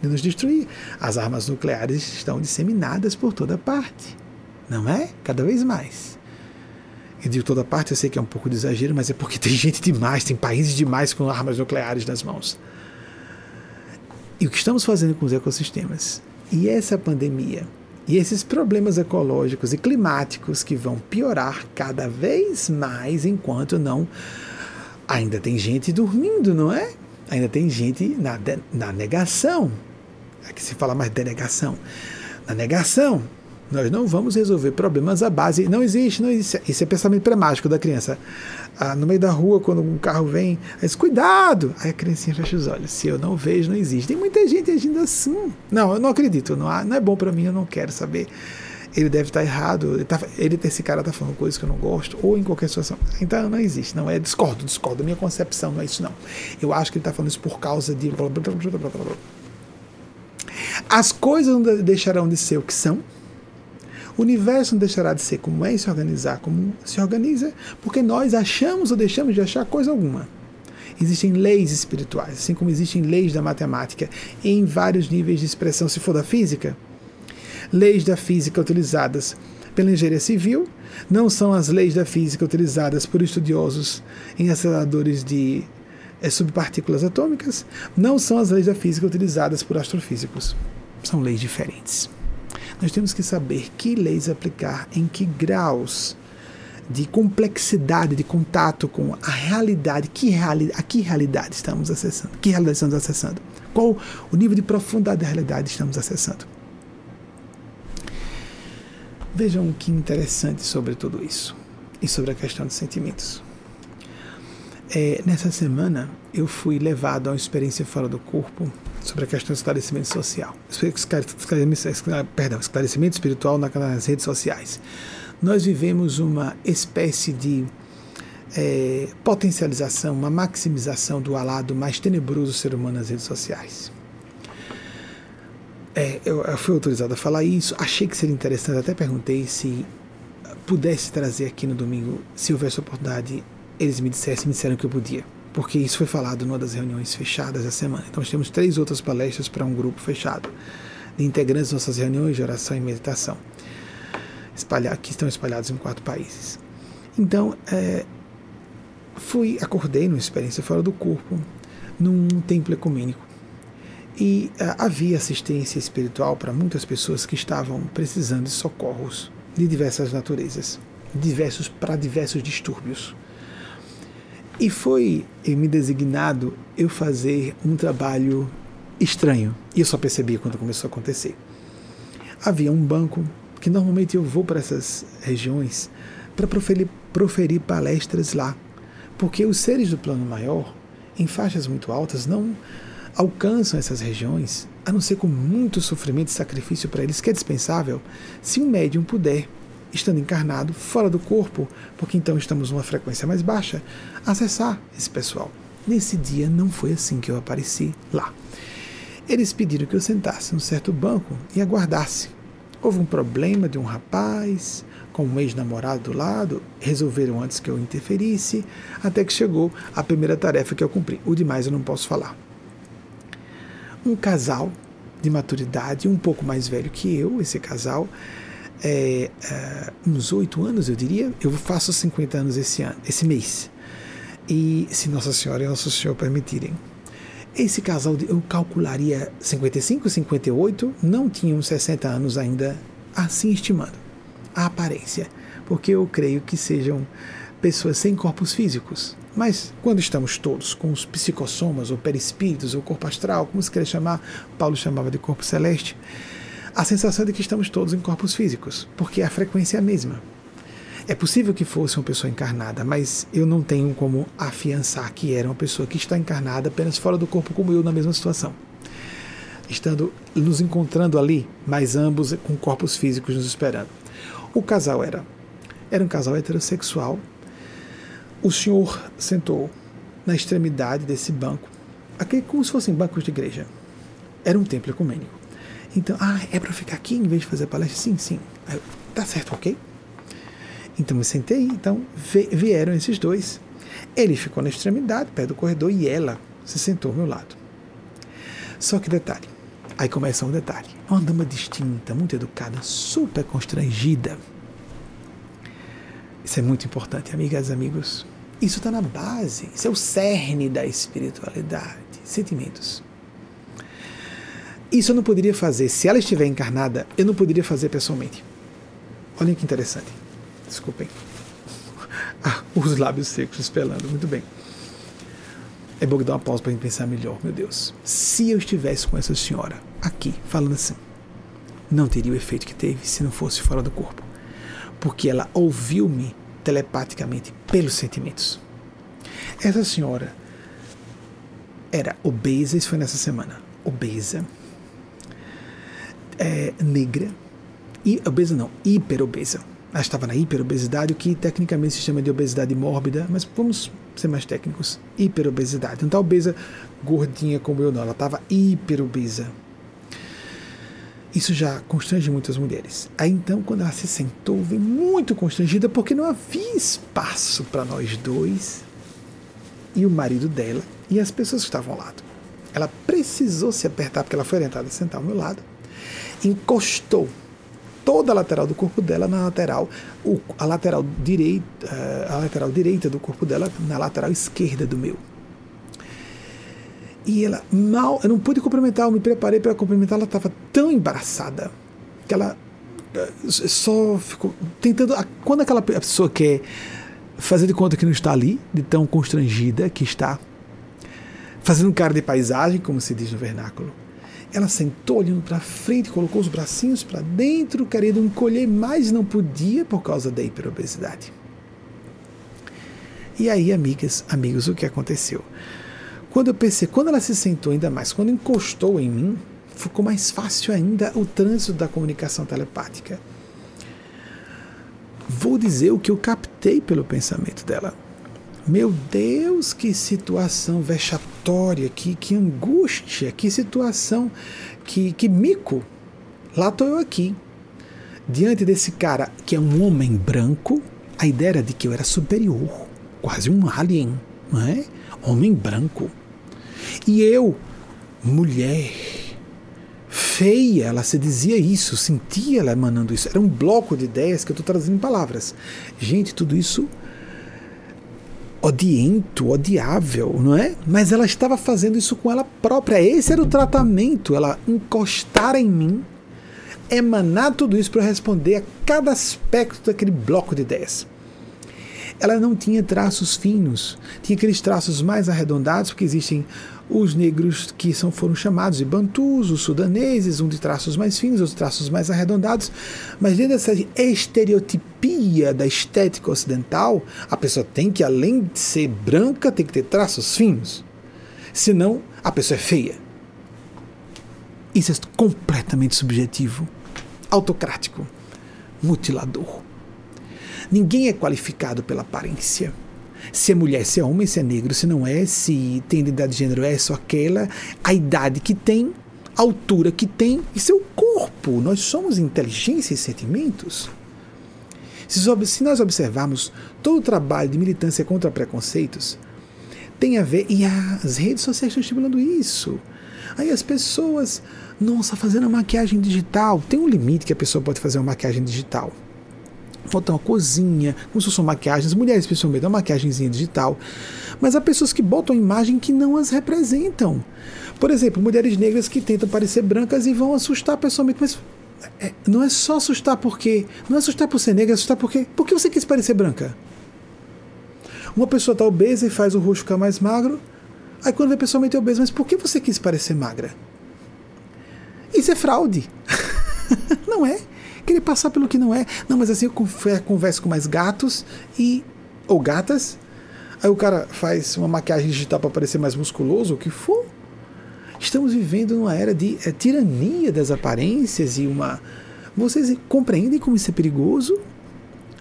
de nos destruir. As armas nucleares estão disseminadas por toda parte, não é? Cada vez mais e de toda parte, eu sei que é um pouco de exagero, mas é porque tem gente demais, tem países demais com armas nucleares nas mãos. E o que estamos fazendo com os ecossistemas? E essa pandemia? E esses problemas ecológicos e climáticos que vão piorar cada vez mais enquanto não. Ainda tem gente dormindo, não é? Ainda tem gente na, na negação. Aqui se fala mais denegação. Na negação, nós não vamos resolver problemas à base. Não existe, não existe. Isso é pensamento pré-mágico da criança. Ah, no meio da rua, quando um carro vem, diz, cuidado! Aí a criancinha fecha os olhos. Se eu não vejo, não existe. Tem muita gente agindo assim. Não, eu não acredito. Não, não é bom para mim, eu não quero saber. Ele deve estar errado. Ele, tá, ele esse cara está falando coisas que eu não gosto, ou em qualquer situação. Então não existe. Não é discordo, discordo. Minha concepção não é isso, não. Eu acho que ele está falando isso por causa de. As coisas não deixarão de ser o que são o universo não deixará de ser como é e se organizar como se organiza, porque nós achamos ou deixamos de achar coisa alguma. Existem leis espirituais, assim como existem leis da matemática em vários níveis de expressão, se for da física. Leis da física utilizadas pela engenharia civil não são as leis da física utilizadas por estudiosos em aceleradores de é, subpartículas atômicas, não são as leis da física utilizadas por astrofísicos. São leis diferentes. Nós temos que saber que leis aplicar em que graus de complexidade de contato com a realidade, que reali a que realidade estamos acessando, que realidade estamos acessando, qual o nível de profundidade da realidade estamos acessando. Vejam que interessante sobre tudo isso e sobre a questão dos sentimentos. É, nessa semana eu fui levado a uma experiência fora do corpo sobre a questão do esclarecimento social. Esclarecimento, perdão, esclarecimento espiritual nas redes sociais. Nós vivemos uma espécie de é, potencialização, uma maximização do lado mais tenebroso do ser humano nas redes sociais. É, eu, eu fui autorizado a falar isso, achei que seria interessante, até perguntei se pudesse trazer aqui no domingo, se houvesse oportunidade, eles me dissessem, me disseram que eu podia, porque isso foi falado numa das reuniões fechadas da semana. Então nós temos três outras palestras para um grupo fechado, de integrantes nossas reuniões de oração e meditação, que estão espalhados em quatro países. Então, é, fui, acordei numa experiência fora do corpo, num templo ecumênico. E uh, havia assistência espiritual para muitas pessoas que estavam precisando de socorros de diversas naturezas, diversos para diversos distúrbios. E foi me designado eu fazer um trabalho estranho. E eu só percebi quando começou a acontecer. Havia um banco que normalmente eu vou para essas regiões para proferir, proferir palestras lá porque os seres do plano maior, em faixas muito altas, não alcançam essas regiões, a não ser com muito sofrimento e sacrifício para eles, que é dispensável, se um médium puder, estando encarnado, fora do corpo, porque então estamos numa frequência mais baixa, acessar esse pessoal. Nesse dia não foi assim que eu apareci lá. Eles pediram que eu sentasse num certo banco e aguardasse. Houve um problema de um rapaz, com um ex-namorado do lado, resolveram antes que eu interferisse, até que chegou a primeira tarefa que eu cumpri. O demais eu não posso falar. Um casal de maturidade, um pouco mais velho que eu, esse casal, é, é, uns oito anos, eu diria. Eu faço 50 anos esse ano, esse mês. E se Nossa Senhora e Nosso Senhor permitirem. Esse casal, eu calcularia 55, 58, não tinham 60 anos ainda, assim estimando a aparência, porque eu creio que sejam pessoas sem corpos físicos. Mas quando estamos todos com os psicossomas, ou perispíritos, ou corpo astral, como se quer chamar, Paulo chamava de corpo celeste, a sensação é de que estamos todos em corpos físicos, porque a frequência é a mesma. É possível que fosse uma pessoa encarnada, mas eu não tenho como afiançar que era uma pessoa que está encarnada apenas fora do corpo, como eu, na mesma situação. Estando nos encontrando ali, mas ambos com corpos físicos nos esperando. O casal era era um casal heterossexual. O senhor sentou na extremidade desse banco, aquele como se fossem bancos de igreja. Era um templo ecumênico. Então, ah, é para ficar aqui em vez de fazer palestra? Sim, sim. Eu, tá certo, ok? Então me sentei, então vieram esses dois. Ele ficou na extremidade, perto do corredor, e ela se sentou ao meu lado. Só que detalhe, Aí começa um detalhe. Uma dama distinta, muito educada, super constrangida. Isso é muito importante, amigas e amigos. Isso está na base, isso é o cerne da espiritualidade, sentimentos. Isso eu não poderia fazer, se ela estiver encarnada, eu não poderia fazer pessoalmente. Olhem que interessante. Desculpem. Ah, os lábios secos espelando, muito bem. É bom que dar uma pausa para a gente pensar melhor, meu Deus. Se eu estivesse com essa senhora, aqui, falando assim, não teria o efeito que teve se não fosse fora do corpo. Porque ela ouviu-me telepaticamente pelos sentimentos. Essa senhora era obesa, isso foi nessa semana, obesa, é, negra, e obesa não, hiperobesa. Ela estava na hiperobesidade, o que tecnicamente se chama de obesidade mórbida, mas vamos ser mais técnicos, hiperobesidade. Não está obesa gordinha como eu não, ela estava hiperobesa. Isso já constrange muitas mulheres. Aí então, quando ela se sentou, veio muito constrangida porque não havia espaço para nós dois e o marido dela e as pessoas que estavam ao lado. Ela precisou se apertar porque ela foi orientada a sentar ao meu lado. Encostou toda a lateral do corpo dela na lateral, a lateral direita, eh, a lateral direita do corpo dela na lateral esquerda do meu. E ela mal, eu não pude cumprimentar, eu me preparei para cumprimentar, ela estava tão embaraçada que ela eh, só ficou tentando. Quando aquela pessoa quer fazer de conta que não está ali, de tão constrangida que está, fazendo cara de paisagem, como se diz no vernáculo, ela sentou olhando para frente, colocou os bracinhos para dentro, querendo encolher, mas não podia por causa da hiperobesidade. E aí, amigas, amigos, o que aconteceu? Quando eu pensei, quando ela se sentou ainda mais, quando encostou em mim, ficou mais fácil ainda o trânsito da comunicação telepática. Vou dizer o que eu captei pelo pensamento dela. Meu Deus, que situação vexatória, que, que angústia, que situação, que, que mico. Lá estou eu aqui, diante desse cara que é um homem branco. A ideia era de que eu era superior, quase um alien, não é? Homem branco. E eu, mulher, feia, ela se dizia isso, sentia ela emanando isso. Era um bloco de ideias que eu estou trazendo em palavras. Gente, tudo isso odiento, odiável, não é? Mas ela estava fazendo isso com ela própria. Esse era o tratamento, ela encostar em mim, emanar tudo isso para responder a cada aspecto daquele bloco de ideias. Ela não tinha traços finos, tinha aqueles traços mais arredondados, porque existem os negros que são, foram chamados de bantus, os sudaneses, um de traços mais finos, outros traços mais arredondados, mas dentro dessa estereotipia da estética ocidental, a pessoa tem que, além de ser branca, tem que ter traços finos. Senão, a pessoa é feia. Isso é completamente subjetivo, autocrático, mutilador. Ninguém é qualificado pela aparência se é mulher, se é homem, se é negro, se não é, se tem identidade de gênero, é só aquela, a idade que tem, a altura que tem e seu corpo. Nós somos inteligência e sentimentos. Se, nós observarmos todo o trabalho de militância contra preconceitos, tem a ver, e as redes sociais estão estimulando isso. Aí as pessoas, nossa, fazendo a maquiagem digital, tem um limite que a pessoa pode fazer uma maquiagem digital botar uma cozinha, como se fossem maquiagens, mulheres principalmente, uma maquiagemzinha digital. Mas há pessoas que botam imagem que não as representam. Por exemplo, mulheres negras que tentam parecer brancas e vão assustar pessoalmente, mas é, não é só assustar porque. Não é assustar por ser negra, é assustar porque. Por que você quis parecer branca? Uma pessoa está obesa e faz o rosto ficar mais magro. Aí quando vê pessoalmente é obesa, mas por que você quis parecer magra? Isso é fraude. não é? Querer passar pelo que não é. Não, mas assim eu converso com mais gatos e ou gatas. Aí o cara faz uma maquiagem digital para parecer mais musculoso, o que for. Estamos vivendo numa era de é, tirania das aparências e uma. Vocês compreendem como isso é perigoso?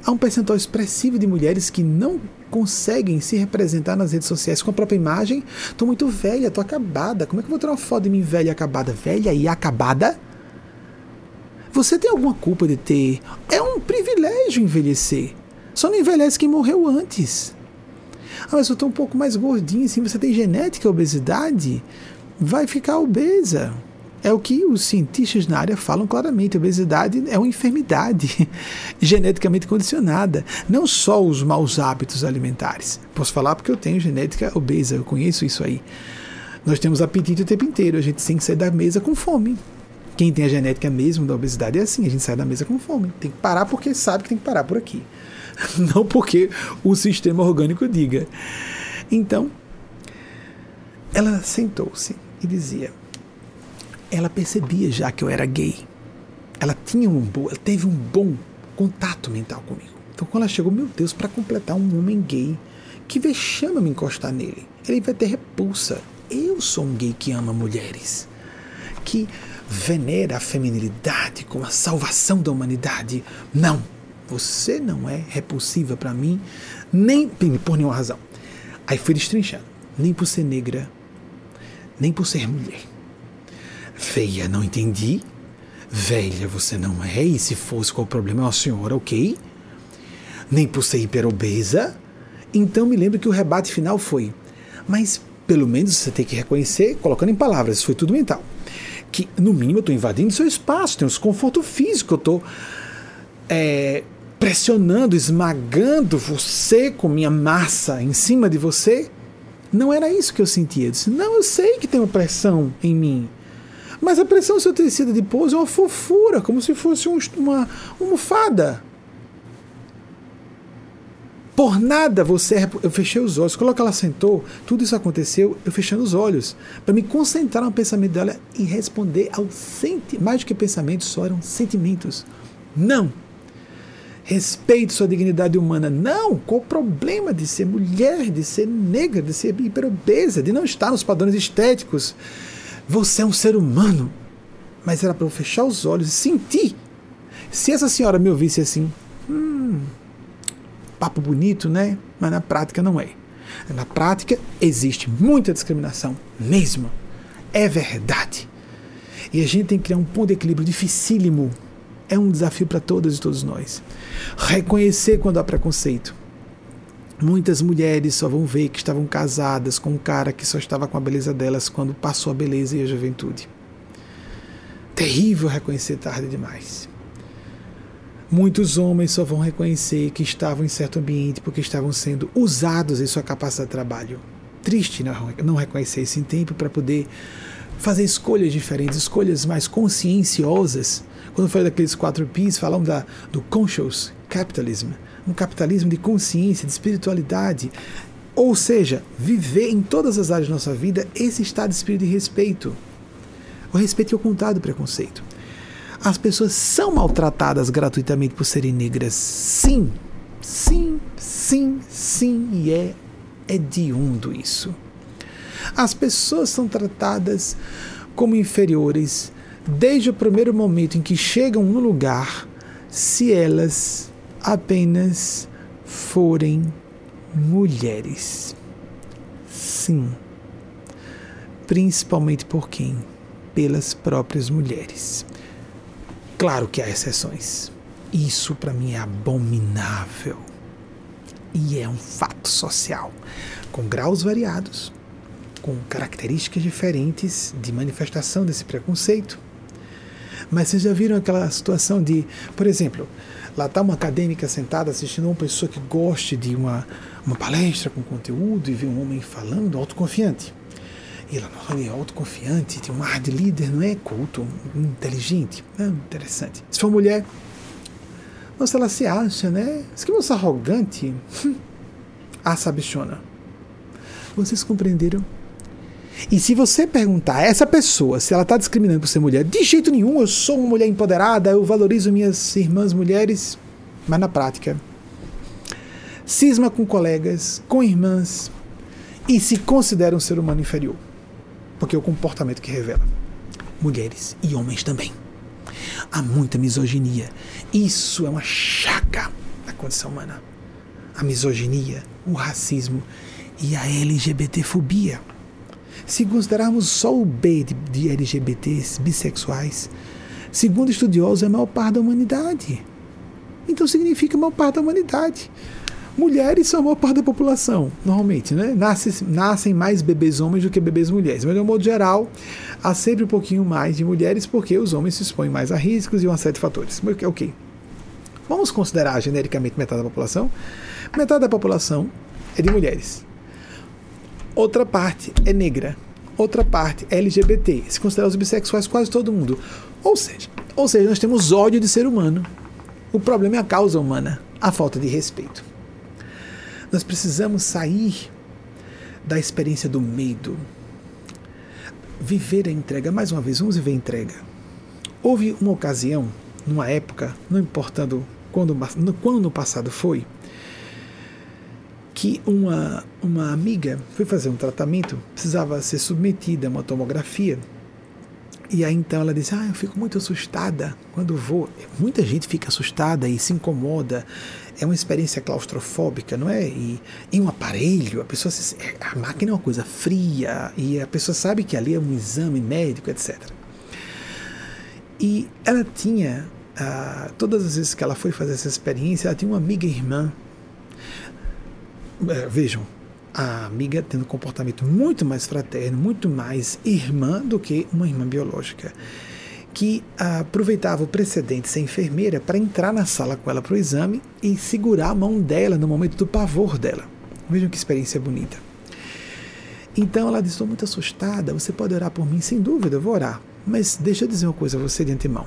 Há um percentual expressivo de mulheres que não conseguem se representar nas redes sociais com a própria imagem. Tô muito velha, tô acabada. Como é que eu vou tirar uma foto de mim velha e acabada? Velha e acabada? Você tem alguma culpa de ter. É um privilégio envelhecer. Só não envelhece quem morreu antes. Ah, mas eu estou um pouco mais gordinho, assim, você tem genética obesidade, vai ficar obesa. É o que os cientistas na área falam claramente. Obesidade é uma enfermidade geneticamente condicionada. Não só os maus hábitos alimentares. Posso falar porque eu tenho genética obesa, eu conheço isso aí. Nós temos apetite o tempo inteiro, a gente tem que sair da mesa com fome. Quem tem a genética mesmo da obesidade é assim, a gente sai da mesa com fome. Tem que parar porque sabe que tem que parar por aqui. Não porque o sistema orgânico diga. Então, ela sentou-se e dizia: ela percebia já que eu era gay. Ela tinha um bom, ela teve um bom contato mental comigo. Então, quando ela chegou, meu Deus, para completar um homem gay, que vexame me encostar nele. Ele vai ter repulsa. Eu sou um gay que ama mulheres. Que venera a feminilidade como a salvação da humanidade. Não, você não é repulsiva para mim, nem por nenhuma razão. Aí fui destrinchando, nem por ser negra, nem por ser mulher. Feia, não entendi. Velha, você não é, e se fosse qual o problema, é uma senhora, ok? Nem por ser hiperobesa. Então me lembro que o rebate final foi: mas pelo menos você tem que reconhecer, colocando em palavras, foi tudo mental que, no mínimo, eu estou invadindo seu espaço, tem um desconforto físico, eu estou é, pressionando, esmagando você com minha massa em cima de você. Não era isso que eu sentia. Eu disse, não, eu sei que tem uma pressão em mim. Mas a pressão seu tecido de pouso é uma fofura, como se fosse um, uma almofada. Por nada você. Eu fechei os olhos. Quando ela sentou, tudo isso aconteceu, eu fechando os olhos. Para me concentrar no pensamento dela e responder ao sentimento. Mais do que pensamentos, só eram sentimentos. Não. Respeite sua dignidade humana. Não, qual o problema de ser mulher, de ser negra, de ser hiperobesa, de não estar nos padrões estéticos? Você é um ser humano. Mas era para eu fechar os olhos e sentir. Se essa senhora me ouvisse assim, hum, papo bonito, né? Mas na prática não é. Na prática existe muita discriminação, mesmo. É verdade. E a gente tem que criar um ponto de equilíbrio dificílimo. É um desafio para todas e todos nós. Reconhecer quando há preconceito. Muitas mulheres só vão ver que estavam casadas com um cara que só estava com a beleza delas quando passou a beleza e a juventude. Terrível reconhecer tarde demais. Muitos homens só vão reconhecer que estavam em certo ambiente porque estavam sendo usados em sua capacidade de trabalho. Triste não reconhecer isso em tempo para poder fazer escolhas diferentes, escolhas mais conscienciosas. Quando foi daqueles quatro P's, falam da, do conscious capitalism, um capitalismo de consciência, de espiritualidade. Ou seja, viver em todas as áreas da nossa vida esse estado de espírito de respeito. O respeito é o contrário do preconceito. As pessoas são maltratadas gratuitamente por serem negras. Sim, sim, sim, sim, e é hediondo isso. As pessoas são tratadas como inferiores desde o primeiro momento em que chegam no lugar, se elas apenas forem mulheres. Sim. Principalmente por quem? Pelas próprias mulheres. Claro que há exceções. Isso para mim é abominável. E é um fato social, com graus variados, com características diferentes de manifestação desse preconceito. Mas vocês já viram aquela situação de, por exemplo, lá está uma acadêmica sentada assistindo uma pessoa que goste de uma, uma palestra com conteúdo e vê um homem falando autoconfiante. E não é autoconfiante, tem um ar de líder, não é culto, inteligente. É interessante. Se for mulher, nossa, ela se acha, né? Se que você é arrogante, a sabichona. Vocês compreenderam? E se você perguntar a essa pessoa se ela está discriminando por ser mulher, de jeito nenhum, eu sou uma mulher empoderada, eu valorizo minhas irmãs mulheres, mas na prática, cisma com colegas, com irmãs e se considera um ser humano inferior porque é o comportamento que revela. Mulheres e homens também. Há muita misoginia. Isso é uma chaga da condição humana. A misoginia, o racismo e a LGBTfobia. Se considerarmos só o B de, de LGBTs bissexuais, segundo estudiosos, é a maior parte da humanidade. Então significa a maior parte da humanidade. Mulheres são a maior parte da população, normalmente, né? Nasce, nascem mais bebês homens do que bebês mulheres. Mas, de um modo geral, há sempre um pouquinho mais de mulheres porque os homens se expõem mais a riscos e uma série de fatores. Ok. Vamos considerar genericamente metade da população? Metade da população é de mulheres. Outra parte é negra. Outra parte é LGBT. Se considerar os bissexuais, quase todo mundo. Ou seja, ou seja, nós temos ódio de ser humano. O problema é a causa humana, a falta de respeito. Nós precisamos sair da experiência do medo. Viver a entrega. Mais uma vez, vamos viver a entrega. Houve uma ocasião, numa época, não importando quando, quando no passado foi, que uma, uma amiga foi fazer um tratamento, precisava ser submetida a uma tomografia e aí então ela disse: Ah, eu fico muito assustada quando vou. Muita gente fica assustada e se incomoda. É uma experiência claustrofóbica, não é? E em um aparelho, a pessoa se, a máquina é uma coisa fria e a pessoa sabe que ali é um exame médico, etc. E ela tinha, ah, todas as vezes que ela foi fazer essa experiência, ela tinha uma amiga irmã. Eh, vejam, a amiga tendo um comportamento muito mais fraterno, muito mais irmã do que uma irmã biológica, que aproveitava o precedente de ser enfermeira para entrar na sala com ela para o exame e segurar a mão dela no momento do pavor dela. Vejam que experiência bonita. Então ela disse: Estou muito assustada, você pode orar por mim? Sem dúvida, eu vou orar. Mas deixa eu dizer uma coisa a você de antemão.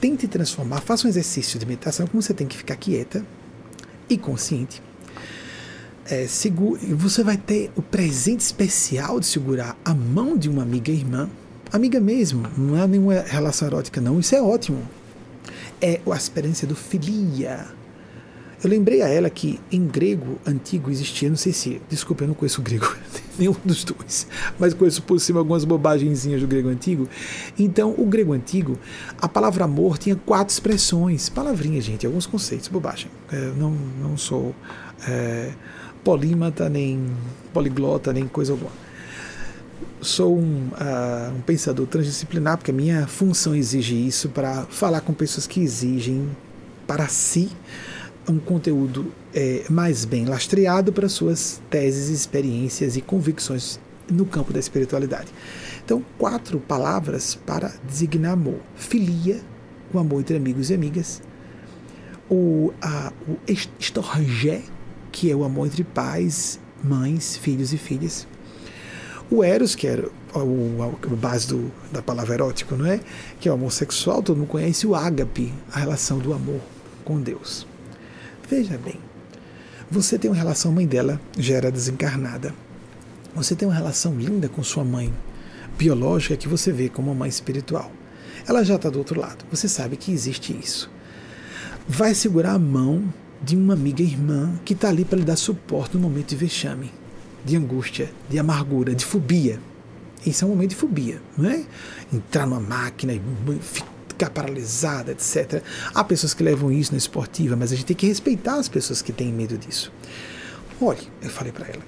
Tente transformar, faça um exercício de meditação como você tem que ficar quieta e consciente é, você vai ter o presente especial de segurar a mão de uma amiga irmã, amiga mesmo, não é nenhuma relação erótica, não, isso é ótimo. é a experiência do filia. Eu lembrei a ela que em grego antigo existia, não sei se, desculpa, eu não conheço o grego, nenhum dos dois, mas conheço por cima algumas bobagenzinhas do grego antigo. Então, o grego antigo, a palavra amor tinha quatro expressões, palavrinha, gente, alguns conceitos, bobagem. É, não, não sou é, polímata, nem poliglota, nem coisa alguma. Sou um, uh, um pensador transdisciplinar, porque a minha função exige isso para falar com pessoas que exigem para si um conteúdo é, mais bem lastreado para suas teses, experiências e convicções no campo da espiritualidade. Então, quatro palavras para designar amor: filia, o amor entre amigos e amigas, o, a, o estorgé, que é o amor entre pais, mães, filhos e filhas, o eros, que era a base do, da palavra erótico, não é? Que é o amor sexual, todo mundo conhece o ágape, a relação do amor com Deus. Veja bem, você tem uma relação, mãe dela já era desencarnada. Você tem uma relação linda com sua mãe biológica que você vê como uma mãe espiritual. Ela já está do outro lado. Você sabe que existe isso. Vai segurar a mão de uma amiga irmã que está ali para lhe dar suporte no momento de vexame, de angústia, de amargura, de fobia. Isso é um momento de fobia, não é? Entrar numa máquina e ficar paralisada, etc. Há pessoas que levam isso na esportiva, mas a gente tem que respeitar as pessoas que têm medo disso. Olhe, eu falei para ela,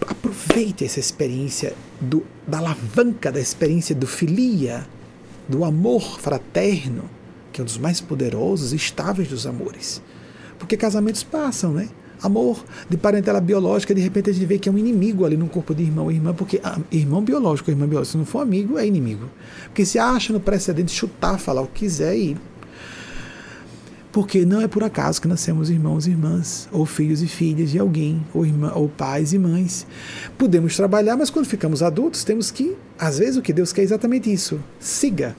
aproveite essa experiência do, da alavanca da experiência do filia, do amor fraterno, que é um dos mais poderosos e estáveis dos amores. Porque casamentos passam, né? Amor de parentela biológica, de repente a gente vê que é um inimigo ali no corpo de irmão e irmã, porque ah, irmão biológico, irmã biológica, se não for amigo, é inimigo. Porque se acha no precedente chutar, falar o que quiser e. Porque não é por acaso que nascemos irmãos e irmãs, ou filhos e filhas de alguém, ou, irmã, ou pais e mães. Podemos trabalhar, mas quando ficamos adultos, temos que, às vezes, o que Deus quer é exatamente isso. Siga.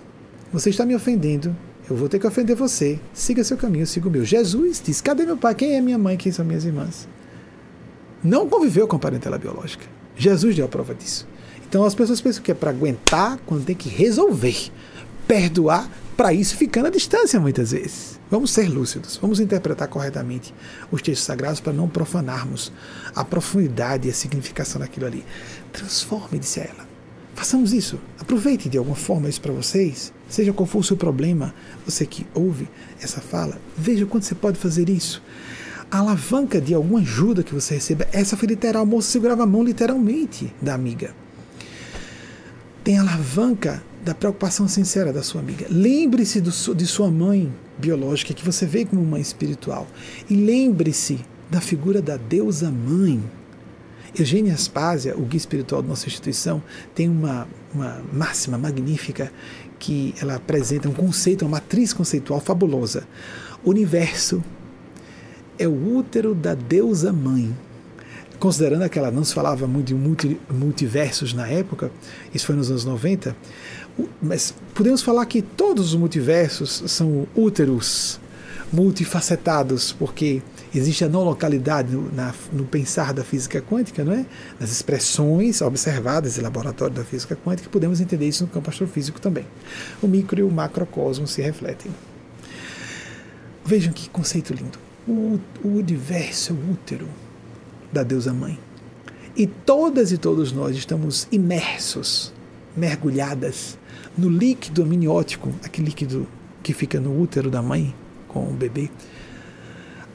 Você está me ofendendo, eu vou ter que ofender você. Siga seu caminho, siga o meu. Jesus disse: Cadê meu pai? Quem é minha mãe? Quem são minhas irmãs? Não conviveu com a parentela biológica. Jesus deu a prova disso. Então as pessoas pensam que é para aguentar quando tem que resolver. Perdoar para isso ficando à distância muitas vezes. Vamos ser lúcidos, vamos interpretar corretamente os textos sagrados para não profanarmos a profundidade e a significação daquilo ali. Transforme, disse ela. Façamos isso. Aproveite de alguma forma isso para vocês. Seja qual for o seu problema, você que ouve essa fala, veja quanto você pode fazer isso. A alavanca de alguma ajuda que você receba, essa foi literal. A segurava a mão literalmente da amiga. Tem a alavanca da preocupação sincera da sua amiga. Lembre-se de sua mãe biológica, que você vê como mãe espiritual. E lembre-se da figura da deusa mãe Eugênia Aspásia, o guia espiritual da nossa instituição, tem uma, uma máxima magnífica que ela apresenta um conceito, uma matriz conceitual fabulosa. O universo é o útero da deusa mãe. Considerando que ela não se falava muito de multi, multiversos na época, isso foi nos anos 90, mas podemos falar que todos os multiversos são úteros multifacetados, porque existe a não localidade no, na, no pensar da física quântica, não é? nas expressões observadas em laboratório da física quântica, podemos entender isso no campo astrofísico também. O micro e o macrocosmo se refletem. Vejam que conceito lindo. O, o universo é o útero da deusa mãe. E todas e todos nós estamos imersos, mergulhadas no líquido amniótico, aquele líquido que fica no útero da mãe com o bebê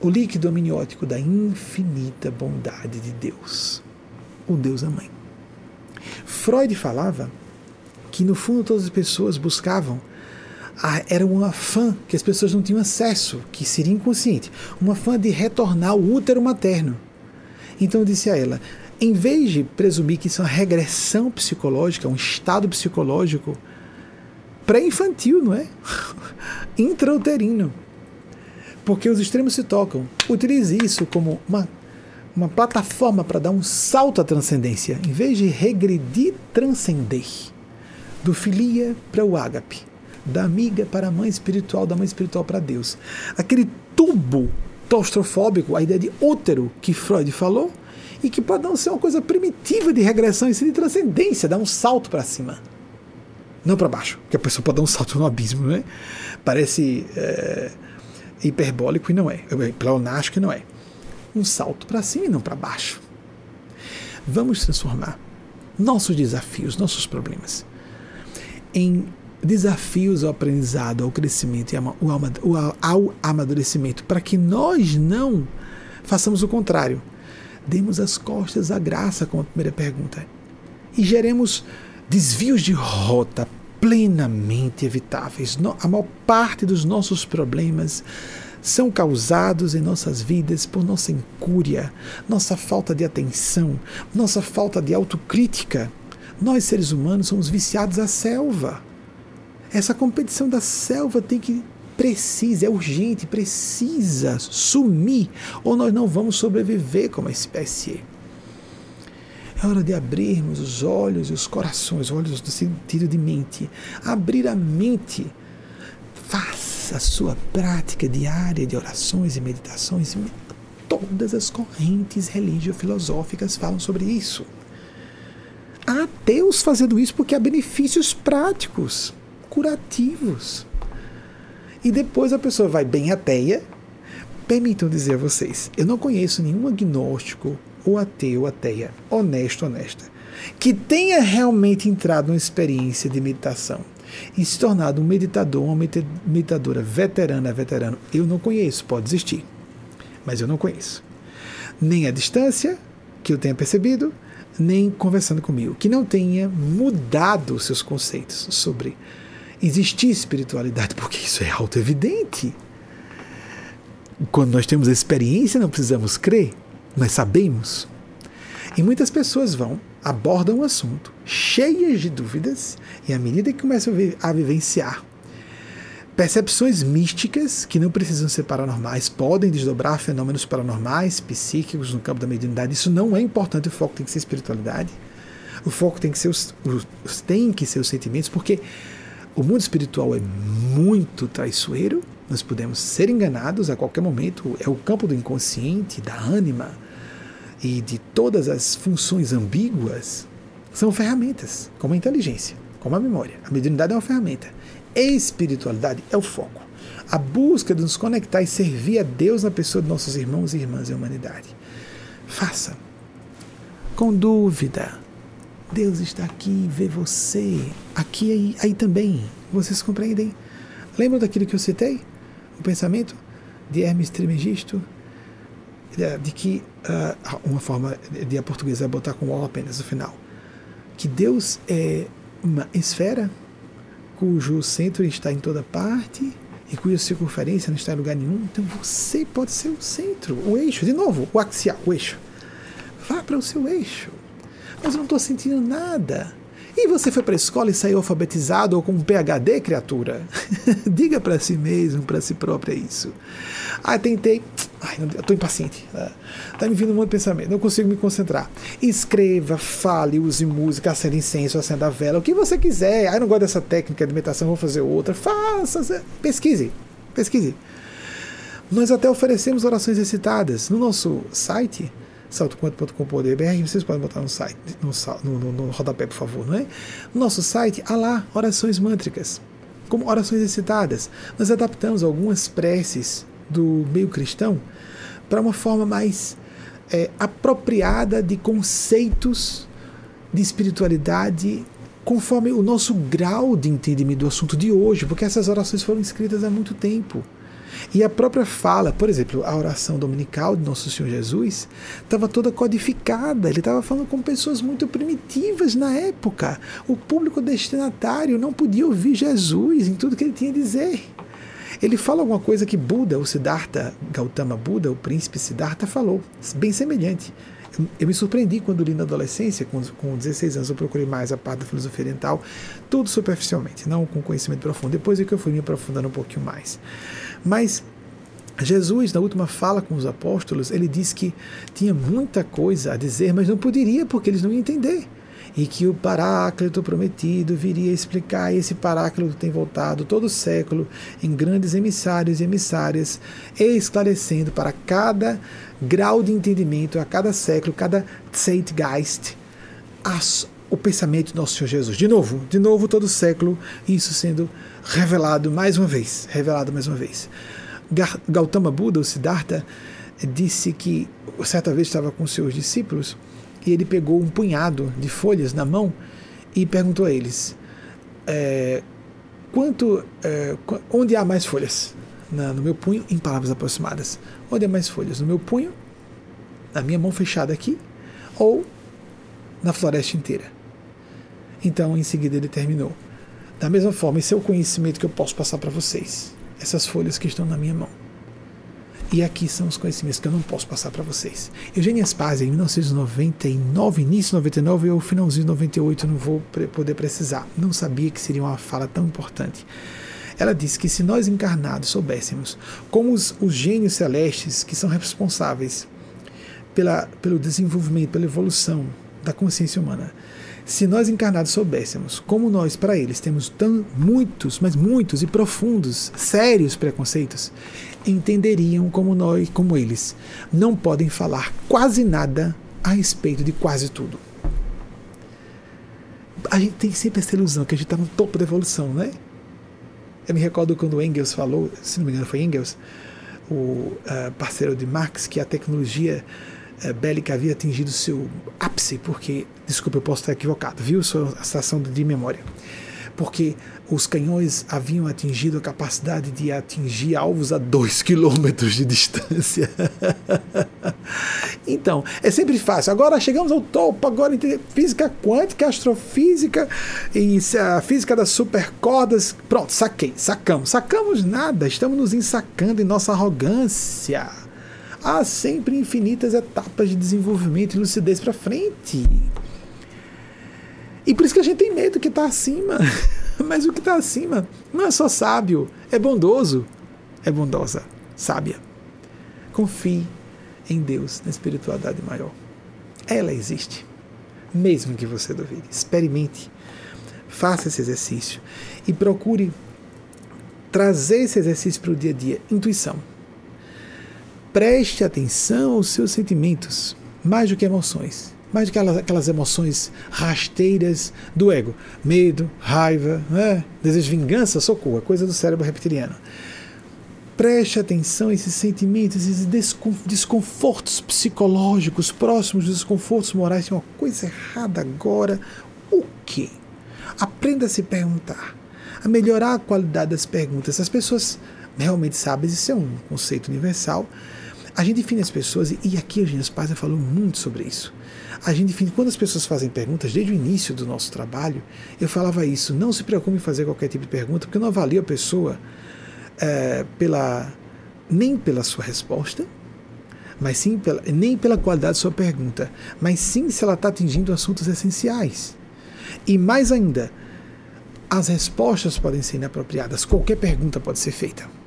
o líquido amniótico da infinita bondade de Deus, o Deus a mãe. Freud falava que no fundo todas as pessoas buscavam era um afã que as pessoas não tinham acesso, que seria inconsciente, um afã de retornar ao útero materno. Então eu disse a ela, em vez de presumir que isso é uma regressão psicológica, um estado psicológico pré-infantil, não é? Intrauterino porque os extremos se tocam. Utilize isso como uma, uma plataforma para dar um salto à transcendência, em vez de regredir, transcender. Do filia para o ágape, da amiga para a mãe espiritual, da mãe espiritual para Deus. Aquele tubo claustrofóbico, a ideia de útero que Freud falou, e que pode não ser uma coisa primitiva de regressão e sim de transcendência, dar um salto para cima. não para baixo, porque a pessoa pode dar um salto no abismo, né? Parece é, hiperbólico e não é, pleonástico e não é. Um salto para cima e não para baixo. Vamos transformar nossos desafios, nossos problemas em desafios ao aprendizado, ao crescimento e ao amadurecimento, para que nós não façamos o contrário. Demos as costas à graça, como a primeira pergunta, e geremos desvios de rota plenamente evitáveis. A maior parte dos nossos problemas são causados em nossas vidas por nossa incúria, nossa falta de atenção, nossa falta de autocrítica. Nós, seres humanos, somos viciados à selva. Essa competição da selva tem que precisa, é urgente, precisa sumir, ou nós não vamos sobreviver como espécie. É hora de abrirmos os olhos e os corações, olhos no sentido de mente. Abrir a mente. Faça a sua prática diária de orações e meditações. Todas as correntes religio-filosóficas falam sobre isso. Há ateus fazendo isso porque há benefícios práticos, curativos. E depois a pessoa vai bem ateia. Permitam dizer a vocês, eu não conheço nenhum agnóstico ou ateu, ateia, honesto, honesta, que tenha realmente entrado numa experiência de meditação e se tornado um meditador, uma meditadora veterana, veterano, eu não conheço, pode existir, mas eu não conheço. Nem a distância que eu tenha percebido, nem conversando comigo, que não tenha mudado seus conceitos sobre existir espiritualidade, porque isso é auto-evidente. Quando nós temos experiência, não precisamos crer. Nós sabemos. E muitas pessoas vão, abordam o assunto, cheias de dúvidas, e à medida que começam a vivenciar percepções místicas, que não precisam ser paranormais, podem desdobrar fenômenos paranormais, psíquicos no campo da mediunidade. Isso não é importante, o foco tem que ser espiritualidade. O foco tem que ser os, os, tem que ser os sentimentos, porque o mundo espiritual é muito traiçoeiro, nós podemos ser enganados a qualquer momento, é o campo do inconsciente, da ânima e de todas as funções ambíguas. São ferramentas, como a inteligência, como a memória. A mediunidade é uma ferramenta. Espiritualidade é o foco. A busca de nos conectar e servir a Deus na pessoa de nossos irmãos e irmãs em humanidade. Faça. Com dúvida, Deus está aqui, vê você, aqui e aí, aí também. Vocês compreendem? Lembram daquilo que eu citei? O pensamento de Hermes Trismegisto? De que uh, uma forma de a portuguesa botar com O apenas no final. Que Deus é uma esfera cujo centro está em toda parte e cuja circunferência não está em lugar nenhum. Então você pode ser o centro, o eixo. De novo, o axial, o eixo. Vá para o seu eixo mas eu não estou sentindo nada. E você foi para a escola e saiu alfabetizado ou com um PhD, criatura? Diga para si mesmo, para si própria isso. Ah, tentei. Ai, estou impaciente. Está me vindo um monte de pensamento, não consigo me concentrar. Escreva, fale, use música, acenda incenso, acenda vela, o que você quiser. Ah, eu não gosto dessa técnica de meditação, vou fazer outra. Faça, pesquise, pesquise. Nós até oferecemos orações recitadas no nosso site saltoquanto.com.br, vocês podem botar no site, no, no, no, rodapé, por favor, não é? No nosso site, há lá orações mântricas, como orações recitadas. Nós adaptamos algumas preces do meio cristão para uma forma mais é, apropriada de conceitos de espiritualidade conforme o nosso grau de entendimento do assunto de hoje, porque essas orações foram escritas há muito tempo. E a própria fala, por exemplo, a oração dominical de Nosso Senhor Jesus, estava toda codificada. Ele estava falando com pessoas muito primitivas na época. O público destinatário não podia ouvir Jesus em tudo que ele tinha a dizer. Ele fala alguma coisa que Buda, o Siddhartha Gautama Buda, o príncipe Siddhartha, falou, bem semelhante. Eu me surpreendi quando li na adolescência, com, com 16 anos, eu procurei mais a parte da filosofia oriental, tudo superficialmente, não com conhecimento profundo. Depois é que eu fui me aprofundando um pouquinho mais. Mas Jesus, na última fala com os apóstolos, ele disse que tinha muita coisa a dizer, mas não poderia porque eles não iam entender. E que o Paráclito prometido viria explicar, e esse Paráclito tem voltado todo século em grandes emissários e emissárias, esclarecendo para cada grau de entendimento, a cada século, cada Zeitgeist, as, o pensamento do nosso Senhor Jesus. De novo, de novo, todo século, isso sendo revelado mais uma vez, revelado mais uma vez. Gautama Buda, o Siddhartha, disse que certa vez estava com seus discípulos e ele pegou um punhado de folhas na mão e perguntou a eles: é, quanto, é, onde há mais folhas? Na, no meu punho, em palavras aproximadas. Onde há mais folhas? No meu punho, na minha mão fechada aqui, ou na floresta inteira? Então, em seguida, ele terminou. Da mesma forma, esse é o conhecimento que eu posso passar para vocês. Essas folhas que estão na minha mão. E aqui são os conhecimentos que eu não posso passar para vocês. Eugênia Spazia, em 1999, início de 99 ou finalzinho de 98, não vou poder precisar. Não sabia que seria uma fala tão importante. Ela disse que se nós encarnados soubéssemos como os, os gênios celestes que são responsáveis pela, pelo desenvolvimento, pela evolução da consciência humana, se nós encarnados soubéssemos como nós, para eles, temos tão muitos, mas muitos e profundos, sérios preconceitos, entenderiam como nós, como eles, não podem falar quase nada a respeito de quase tudo. A gente tem sempre essa ilusão que a gente está no topo da evolução, né? Eu me recordo quando Engels falou, se não me engano foi Engels, o uh, parceiro de Marx, que a tecnologia uh, bélica havia atingido seu ápice, porque, desculpa, eu posso estar equivocado, viu? Sua a citação de memória. Porque os canhões haviam atingido a capacidade de atingir alvos a 2 quilômetros de distância. então, é sempre fácil. Agora chegamos ao topo, agora física quântica, astrofísica e a física das supercordas. Pronto, saquei, sacamos. Sacamos nada, estamos nos ensacando em nossa arrogância. Há sempre infinitas etapas de desenvolvimento e lucidez para frente. E por isso que a gente tem medo que está acima. Mas o que está acima não é só sábio, é bondoso, é bondosa, sábia. Confie em Deus, na espiritualidade maior. Ela existe, mesmo que você duvide. Experimente, faça esse exercício e procure trazer esse exercício para o dia a dia. Intuição. Preste atenção aos seus sentimentos, mais do que emoções mais do que aquelas, emoções rasteiras do ego. Medo, raiva, né? desejo de vingança, socorro, coisa do cérebro reptiliano. Preste atenção a esses sentimentos, esses desconfortos psicológicos próximos dos desconfortos morais. Tem uma coisa errada agora. O quê? Aprenda a se perguntar, a melhorar a qualidade das perguntas. As pessoas realmente sabem, isso é um conceito universal. A gente define as pessoas, e aqui a Eugênia Spazia falou muito sobre isso a gente, quando as pessoas fazem perguntas, desde o início do nosso trabalho, eu falava isso: não se preocupe em fazer qualquer tipo de pergunta, porque eu não avalio a pessoa é, pela, nem pela sua resposta, mas sim pela, nem pela qualidade da sua pergunta, mas sim se ela está atingindo assuntos essenciais. E mais ainda, as respostas podem ser inapropriadas, qualquer pergunta pode ser feita.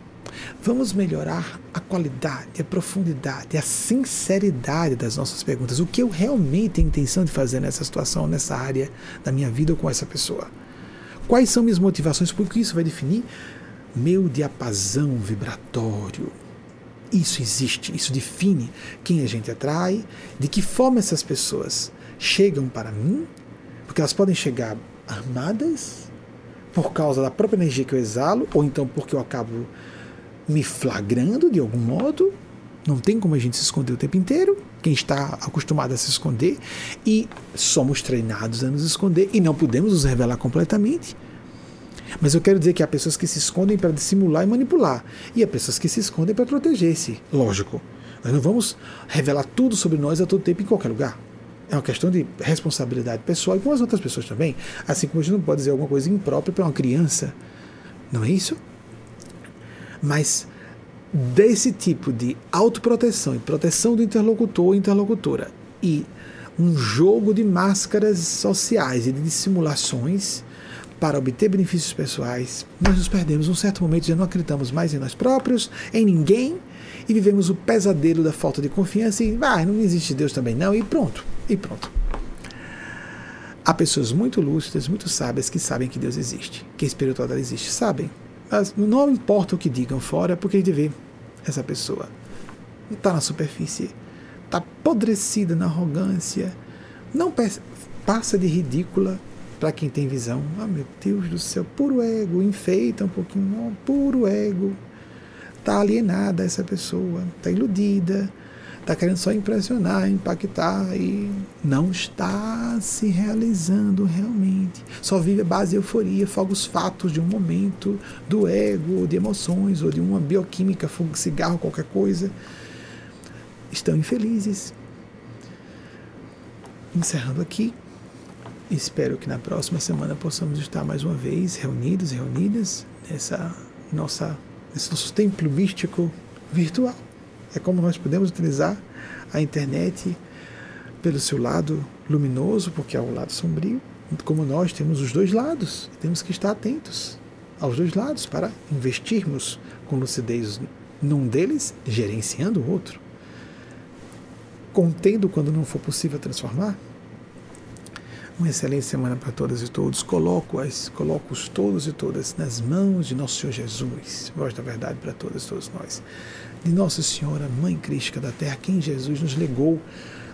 Vamos melhorar a qualidade, a profundidade, a sinceridade das nossas perguntas. O que eu realmente tenho intenção de fazer nessa situação, nessa área da minha vida ou com essa pessoa? Quais são minhas motivações? Porque isso vai definir meu diapasão vibratório. Isso existe, isso define quem a gente atrai, de que forma essas pessoas chegam para mim, porque elas podem chegar armadas por causa da própria energia que eu exalo, ou então porque eu acabo me flagrando de algum modo. Não tem como a gente se esconder o tempo inteiro. Quem está acostumado a se esconder e somos treinados a nos esconder e não podemos nos revelar completamente. Mas eu quero dizer que há pessoas que se escondem para dissimular e manipular, e há pessoas que se escondem para proteger-se. Lógico, nós não vamos revelar tudo sobre nós a todo tempo em qualquer lugar. É uma questão de responsabilidade pessoal e com as outras pessoas também. Assim como a gente não pode dizer alguma coisa imprópria para uma criança. Não é isso? Mas desse tipo de autoproteção e proteção do interlocutor ou interlocutora e um jogo de máscaras sociais e de dissimulações para obter benefícios pessoais, nós nos perdemos um certo momento, já não acreditamos mais em nós próprios, em ninguém, e vivemos o pesadelo da falta de confiança e ah, não existe Deus também não, e pronto, e pronto. Há pessoas muito lúcidas, muito sábias que sabem que Deus existe, que a espiritualidade existe, sabem, não importa o que digam fora, porque a gente vê essa pessoa. Está na superfície, está apodrecida na arrogância. Não passa de ridícula para quem tem visão. Ah, meu Deus do céu, puro ego, enfeita um pouquinho, puro ego. Está alienada essa pessoa, está iludida, está querendo só impressionar, impactar e não está se realizando realmente. Só vive a base de euforia, fogos fatos de um momento, do ego, ou de emoções, ou de uma bioquímica, fogo cigarro, qualquer coisa. Estão infelizes. Encerrando aqui, espero que na próxima semana possamos estar mais uma vez reunidos reunidas nessa nossa, nesse nosso templo místico virtual é como nós podemos utilizar a internet pelo seu lado luminoso, porque é o lado sombrio, como nós temos os dois lados. Temos que estar atentos aos dois lados para investirmos com lucidez num deles, gerenciando o outro. Contendo quando não for possível transformar. Uma excelente semana para todas e todos. Coloco-as, coloco-os todos e todas nas mãos de nosso Senhor Jesus, voz da verdade para todas e todos nós de Nossa Senhora, Mãe Crística da Terra, quem Jesus nos legou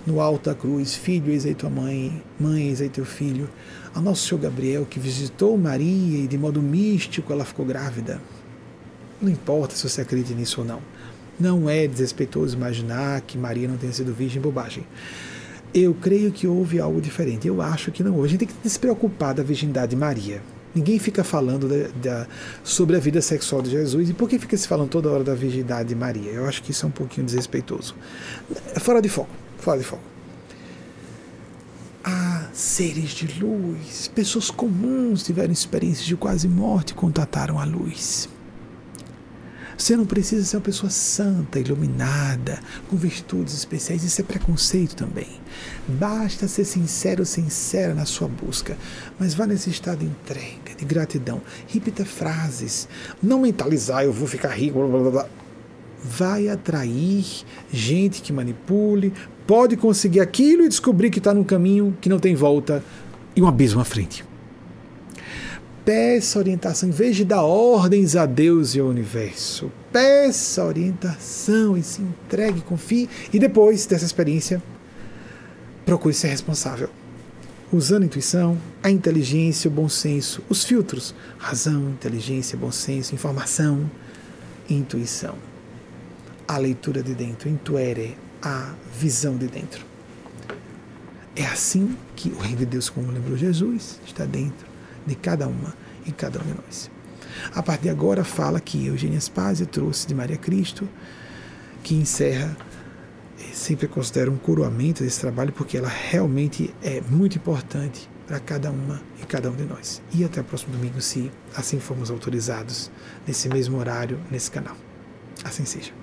no alto da cruz, filho, eis aí tua mãe, mãe, eis aí teu filho, a Nosso Senhor Gabriel, que visitou Maria e de modo místico ela ficou grávida. Não importa se você acredita nisso ou não. Não é desrespeitoso imaginar que Maria não tenha sido virgem, bobagem. Eu creio que houve algo diferente. Eu acho que não houve. A gente tem que se preocupar da virgindade de Maria. Ninguém fica falando da, da, sobre a vida sexual de Jesus. E por que fica se falando toda hora da virgindade de Maria? Eu acho que isso é um pouquinho desrespeitoso. É fora de foco. Fora de foco. Há seres de luz, pessoas comuns tiveram experiências de quase morte e contataram a luz. Você não precisa ser uma pessoa santa, iluminada, com virtudes especiais. Isso é preconceito também. Basta ser sincero, sincera na sua busca. Mas vá nesse estado de entrega, de gratidão. Repita frases. Não mentalizar, eu vou ficar rico, blá blá blá. Vai atrair gente que manipule, pode conseguir aquilo e descobrir que está num caminho que não tem volta e um abismo à frente peça orientação, em vez de dar ordens a Deus e ao universo, peça orientação e se entregue, confie, e depois dessa experiência, procure ser responsável. Usando a intuição, a inteligência, o bom senso, os filtros, razão, inteligência, bom senso, informação, intuição. A leitura de dentro, intuere, a visão de dentro. É assim que o Reino de Deus, como lembrou Jesus, está dentro de cada uma e cada um de nós. A partir de agora fala que Eugênia Spazia trouxe de Maria Cristo, que encerra, eh, sempre considero um coroamento desse trabalho, porque ela realmente é muito importante para cada uma e cada um de nós. E até o próximo domingo, se assim formos autorizados, nesse mesmo horário, nesse canal. Assim seja.